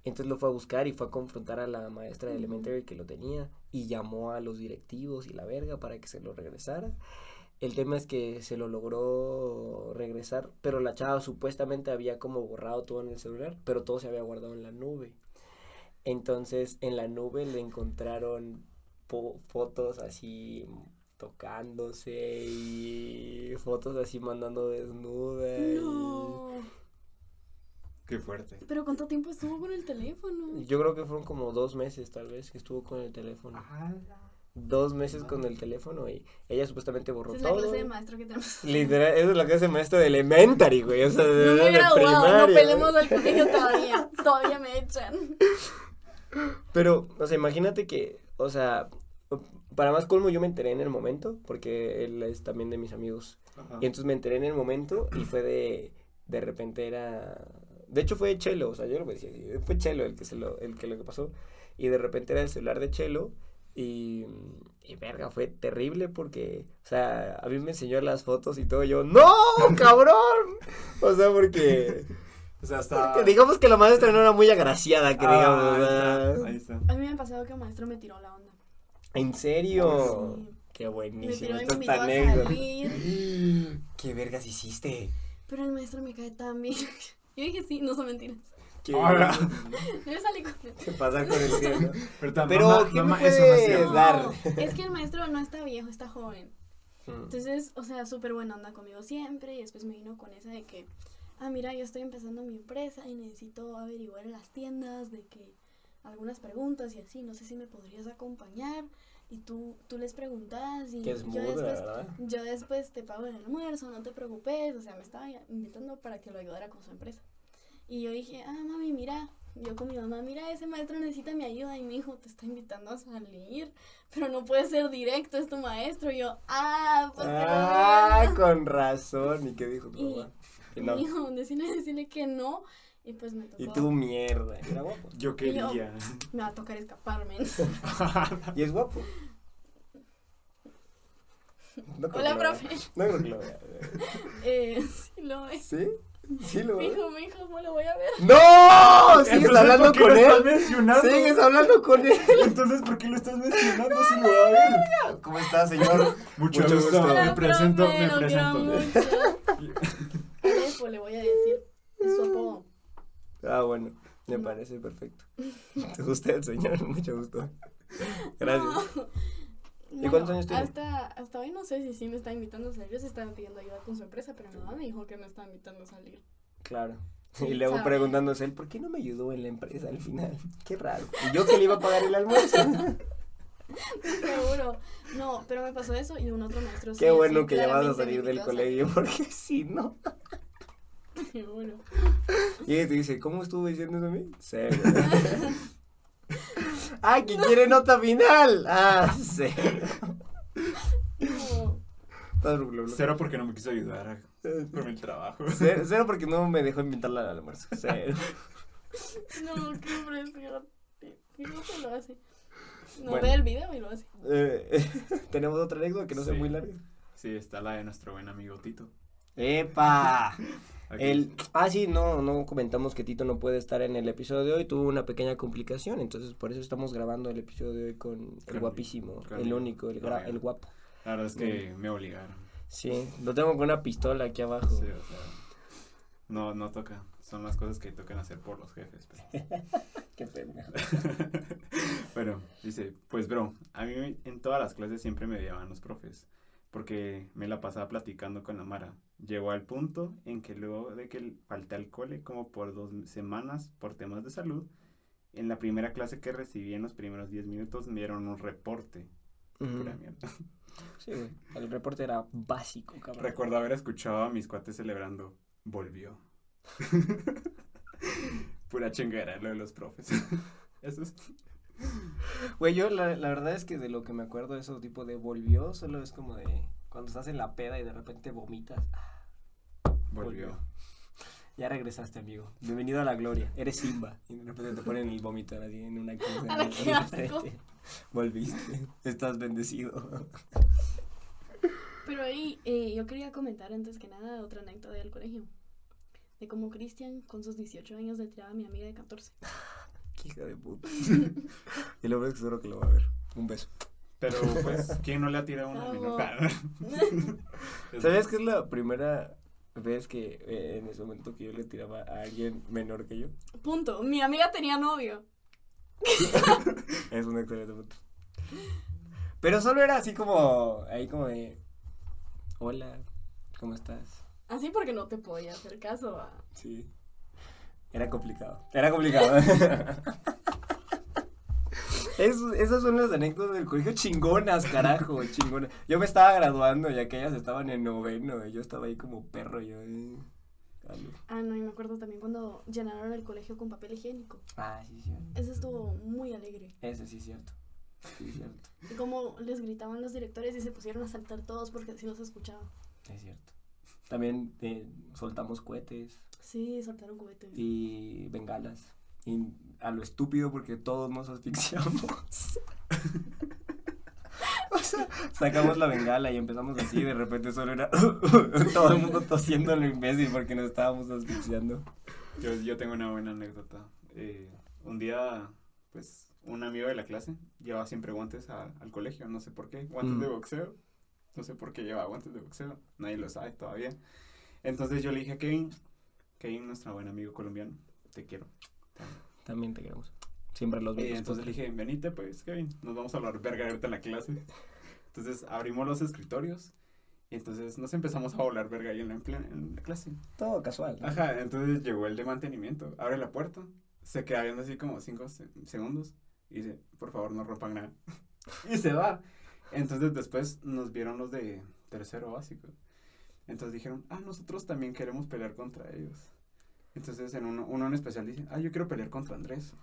Entonces lo fue a buscar y fue a confrontar a la maestra de elementary que lo tenía y llamó a los directivos y la verga para que se lo regresara. El tema es que se lo logró regresar, pero la chava supuestamente había como borrado todo en el celular, pero todo se había guardado en la nube. Entonces en la nube le encontraron fotos así tocándose y fotos así mandando desnuda. y- No. Qué fuerte. Pero ¿cuánto tiempo estuvo con el teléfono? Yo creo que fueron como dos meses tal vez que estuvo con el teléfono. Ah, Dos meses con el teléfono y ella supuestamente borró Esa es la todo. clase de maestro que tenemos. Literal, eso es lo que hace maestro de elementary, güey. O sea, de, No me he de graduado, no primaria, pelemos al colegio todavía. Todavía me echan. Pero, o sea, imagínate que, o sea, para más colmo yo me enteré en el momento, porque él es también de mis amigos. ajá. Y entonces me enteré en el momento y fue de, de repente era, de hecho fue Chelo, o sea, yo lo decía así, fue Chelo el que se lo, el que lo que pasó. Y de repente era el celular de Chelo y, y verga, fue terrible porque, o sea, a mí me enseñó las fotos y todo, yo, ¡No, cabrón! O sea, porque, O sea, hasta. porque digamos que la maestra no era muy agraciada, que Ah, digamos. ahí ¿verdad? está, ahí está. A mí me ha pasado que un maestro me tiró la onda. ¿En serio? Sí. Qué Me buenísimo. tiró y me a salir. ¿Qué vergas hiciste? Pero el maestro me cae tan bien. Yo dije sí, no son mentiras. ¿Qué Hola. Yo salí con él. ¿Qué pasa con el cielo? Pero, ta- Pero, mamá- ¿qué me mamá, puedes no dar? es que el maestro no está viejo, está joven. Mm. Entonces, o sea, súper buena onda conmigo siempre. Y después me vino con esa de que, ah, mira, yo estoy empezando mi empresa y necesito averiguar en las tiendas de que algunas preguntas y así, no sé si me podrías acompañar. Y tú, tú les preguntas y Que es yo muda, después, ¿verdad? yo después te pago el almuerzo, no te preocupes. O sea, me estaba invitando para que lo ayudara con su empresa. Y yo dije, ah, mami, mira. Yo con mi mamá, mira, ese maestro necesita mi ayuda y mi hijo te está invitando a salir, pero no puede ser directo, es tu maestro. Y yo, ah, pues Ah, haga". con razón. ¿Y qué dijo tu Y mamá? No. dijo, decirle, decirle que no. Y pues me tocó. Y tú, mierda. Era guapo. Yo quería. Me va a tocar escaparme. Y es guapo. No Hola, profe. No creo que lo vea. Eh, sí lo es. ¿Sí? ¿Sí lo Mi veo? hijo, mi hijo, ¿cómo lo voy a ver? ¡No! ¿Sigues Entonces, hablando ¿por qué con lo estás él? mencionando? ¿Sigues hablando con él? Entonces, ¿por qué lo estás mencionando si lo va a ver? ¿Cómo está, señor? Mucho, Mucho gusto. gusto. Me presento, me presento. mucho. Le voy a decir. Es su apodo. Ah, bueno. Me parece perfecto. ¿Te gusta el señor? Mucho gusto. Gracias. No. ¿Y cuántos años tiene? Hasta, hasta hoy no sé si sí me está invitando a salir. Yo se estaba pidiendo ayuda con su empresa, pero mi mamá me dijo que me está invitando a salir. Claro. Sí, Y luego sabe. preguntándose él, ¿por qué no me ayudó en la empresa al final? Qué raro. Y yo que le iba a pagar el almuerzo. Seguro. No, pero me pasó eso y un otro maestro. Qué sí, bueno que ya vas a salir del colegio, porque si no. Seguro. Y ella te dice, ¿cómo estuvo diciendo eso a mí? Cero. ¡Ah, que quiere nota final! ¡Ah, cero! No. Cero porque no me quiso ayudar a- con el trabajo. Cero, cero porque no me dejó invitarla al almuerzo. Cero. No, qué impresión. Mi hijo se lo hace. No Bueno. ve el video y lo hace. Eh, Tenemos otra anécdota que no sea Sí. muy larga. Sí, está la de nuestro buen amigo Tito. ¡Epa! El, ah, sí, no, no comentamos que Tito no puede estar en el episodio de hoy, tuvo una pequeña complicación, entonces por eso estamos grabando el episodio de hoy con el guapísimo, el único, el, gra- el guapo. La verdad es que me obligaron. Sí, lo tengo con una pistola aquí abajo. Sí, o sea, no, no toca. Son las cosas que tocan hacer por los jefes. pero- Qué pena. bueno, dice, pues bro, a mí en todas las clases siempre me odiaban los profes, porque me la pasaba platicando con la Mara. Llegó al punto en que luego de que falté al cole como por dos semanas por temas de salud, en la primera clase que recibí en los primeros 10 minutos me dieron un reporte. Ujú. Pura mierda. Sí, güey, el reporte era básico, cabrón. Recuerdo haber escuchado a mis cuates celebrando, volvió. Pura chingada lo de los profes. Eso es. Güey, yo la, la verdad es que de lo que me acuerdo eso tipo de volvió, solo es como de cuando estás en la peda y de repente vomitas. Volvió. Ya regresaste, amigo. Bienvenido a la gloria. Eres Simba. Y de repente te ponen el vomitar así en una frente. Volviste. Estás bendecido. Pero ahí eh, yo quería comentar antes que nada otra anécdota del colegio. De cómo Cristian con sus 18 años le tiraba a mi amiga de 14. Qué hija de puta. y lo veo que seguro que lo va a ver. Un beso. Pero pues, ¿quién no le ha tirado una menor? ¿Sabías que es la primera vez que eh, en ese momento que yo le tiraba a alguien menor que yo? Punto. Mi amiga tenía novio. Es un excelente punto. Pero solo era así como, ahí como de, hola, ¿cómo estás? Así porque no te podía hacer caso a... Sí. Era complicado. Era complicado. Es- esas son las anécdotas del colegio chingonas, carajo, chingonas. Yo me estaba graduando y aquellas estaban en noveno y yo estaba ahí como perro, yo. eh. Ah, no, y me acuerdo también cuando llenaron el colegio con papel higiénico. Ah, sí, sí. Eso estuvo muy alegre. Ese sí es cierto. Sí, es cierto. Y como les gritaban los directores y se pusieron a saltar todos porque así los escuchaban. Es cierto. También eh, soltamos cohetes Sí, soltaron cohetes. y bengalas. Y a lo estúpido porque todos nos asfixiamos. o sea, sacamos la bengala y empezamos así y de repente solo era todo el mundo tosiendo a lo imbécil porque nos estábamos asfixiando. Yo, yo tengo una buena anécdota. Eh, un día, pues, un amigo de la clase lleva siempre guantes a- al colegio, no sé por qué, guantes Mm. de boxeo. No sé por qué lleva guantes de boxeo, nadie lo sabe todavía. Entonces yo le dije a Kevin, Kevin, nuestro buen amigo colombiano, te quiero. También te queremos. Siempre los Y vemos. entonces le dije, venite pues, Kevin, nos vamos a hablar verga ahorita en la clase. Entonces abrimos los escritorios y entonces nos empezamos a volar verga ahí en la, en la clase. Todo casual. ¿no? Ajá, entonces llegó el de mantenimiento, abre la puerta, se queda viendo así como cinco se- segundos y dice, por favor no rompan nada. y se va. Entonces después nos vieron los de tercero básico. Entonces dijeron, ah, nosotros también queremos pelear contra ellos. Entonces en uno, uno en especial dice, ah, yo quiero pelear contra Andrés.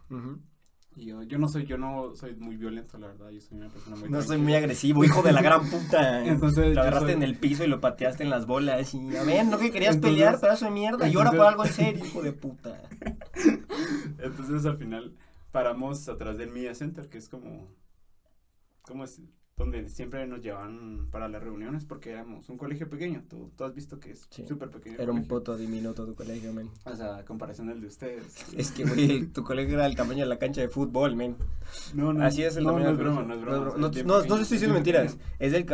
Y yo, yo no soy, yo no soy muy violento, la verdad, yo soy una persona muy No soy muy agresivo, hijo de la gran puta. Entonces, lo agarraste soy- en el piso y lo pateaste en las bolas. Y a ver, ¿no que querías Entonces- pelear, pedazo de mierda? Llora por entonces- algo en serio, hijo de puta. Entonces al final paramos atrás del Media Center, que es como, ¿cómo es? Donde siempre nos llevan para las reuniones porque éramos un colegio pequeño. Tú, tú has visto que es Sí. súper pequeño. Era un colegio. puto diminuto tu colegio, men. O sea, a comparación del de ustedes. Es que, güey, tu colegio era el tamaño de la cancha de fútbol, men. No, no. Así es el no, tamaño no del es broma, colegio. no es broma. No, no, es no, no estoy es diciendo mentiras. Es del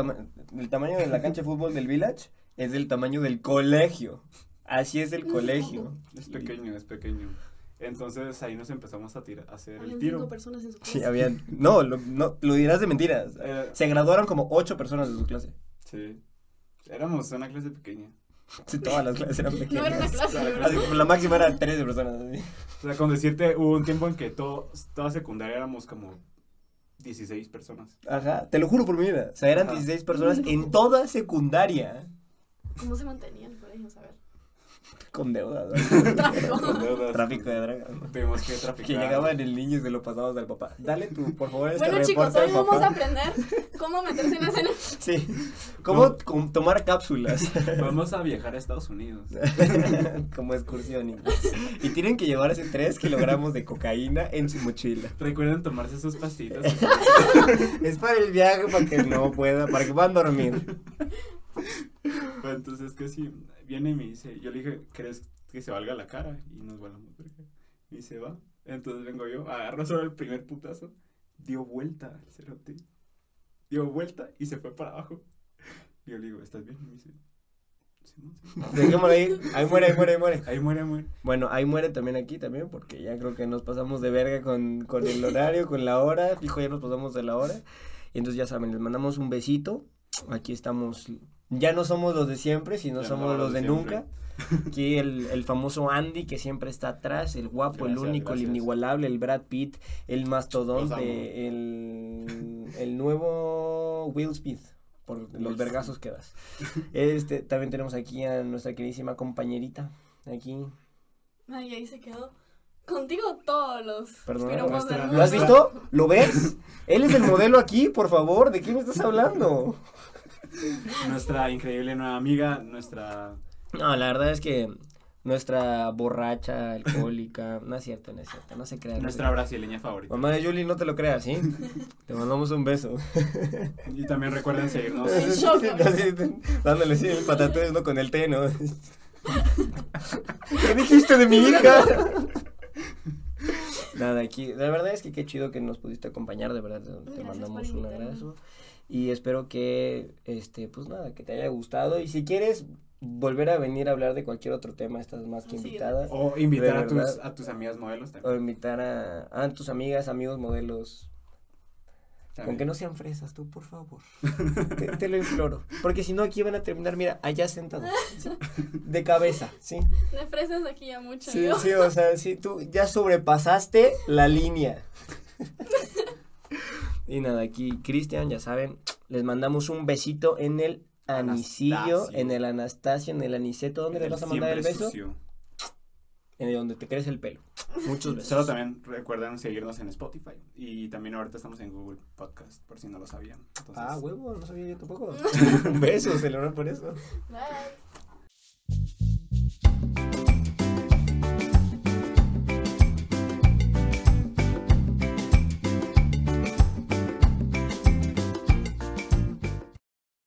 el tamaño de la cancha de fútbol del village, es del tamaño del colegio. Así es el colegio. Es pequeño, es pequeño. Entonces ahí nos empezamos a tirar, a hacer el Habían tiro. cinco personas en su clase. Sí, habían. No, lo, no, lo dirás de mentiras. Eh, Se graduaron como ocho personas de su clase. sí. Éramos una clase pequeña. Sí, todas las clases eran pequeñas. No era una la máxima era 13 personas. así. O sea, con decirte, hubo un tiempo en que todo, toda secundaria éramos como 16 personas. Ajá, te lo juro por mi vida. O sea, eran Ajá. 16 personas en toda secundaria. ¿Cómo se mantenía el colegio? A ver. Con deudas. ¿no? Tráfico. Con deudas. Tráfico de drogas. Tuvimos que traficar. Que llegaba en el niño y se lo pasabas al papá. Dale tú, por favor, este Bueno, chicos, hoy vamos a aprender cómo meterse en escena. Sí. ¿Cómo com- tomar cápsulas? Vamos a viajar a Estados Unidos. Como excursión. Y, tienen que llevarse 3 kilogramos de cocaína en su mochila. Recuerden tomarse sus pastillas. Es para el viaje, para que no pueda, para que puedan dormir. Entonces, que sí, viene y me dice, yo le dije, ¿crees que se valga la cara? Y nos volamos. verga. Y se va. Entonces vengo yo, agarro solo el primer putazo, dio vuelta el cerote. Dio vuelta y se fue para abajo. Y yo le digo, ¿estás bien? Y me dice, "Simón, sí". Dejémoslo ahí. Ahí muere, ahí muere, ahí muere. Ahí muere, muere. Bueno, ahí muere también aquí también, porque ya creo que nos pasamos de verga con, con el horario, con la hora. Fijo, ya nos pasamos de la hora. Y entonces ya saben, les mandamos un besito. Aquí estamos. Ya no somos los de siempre, sino Ya somos no, los de siempre. nunca. Aquí el, el famoso Andy que siempre está atrás, el guapo, el Gracias, único, el inigualable, el Brad Pitt, el mastodonte, el, el nuevo Will Smith, por los vergazos que das. Este, también tenemos aquí a nuestra queridísima compañerita, aquí. Ay, ahí se quedó. Contigo todos los Perdona, ¿Lo has visto? ¿Lo ves? Él es el modelo aquí, por favor, ¿de qué me estás hablando? Nuestra increíble nueva amiga, nuestra... No, la verdad es que nuestra borracha, alcohólica, no es cierto, no es cierto, no se crea. Nuestra brasileña favorita. Mamá de Julie, no te lo creas, ¿sí? Te mandamos un beso. Y también recuerden seguirnos. Dándole sí, el patatús, ¿no? Con el té, ¿no? ¿Qué dijiste de mi hija? Nada, aquí, la verdad es que qué chido que nos pudiste acompañar, de verdad, te Gracias mandamos un invitarme. Y espero que, este, pues nada, que te haya gustado. Y si quieres volver a venir a hablar de cualquier otro tema, estás más que Sí, invitada. O invitar a tus, a tus amigas modelos O también. invitar a, a tus amigas, amigos, modelos. Con que no sean fresas, tú, por favor. te, te lo imploro. Porque si no, aquí van a terminar, mira, allá sentados. ¿sí? De cabeza, ¿sí? De fresas aquí ya mucho. Sí, yo. sí, o sea, sí, tú ya sobrepasaste la línea. Y nada, aquí Cristian, ya saben, les mandamos un besito en el anisillo, Anastasio. en el Anastasio, en el aniceto. ¿Dónde le vas a mandar el beso? Sucio. En donde te crees el pelo. Muchos besos. Solo también recuerden seguirnos en Spotify. Y también ahorita estamos en Google Podcast, por si no lo sabían. Ah, huevo, no sabía yo tampoco. Un Besos, Eleonor, por eso. Bye.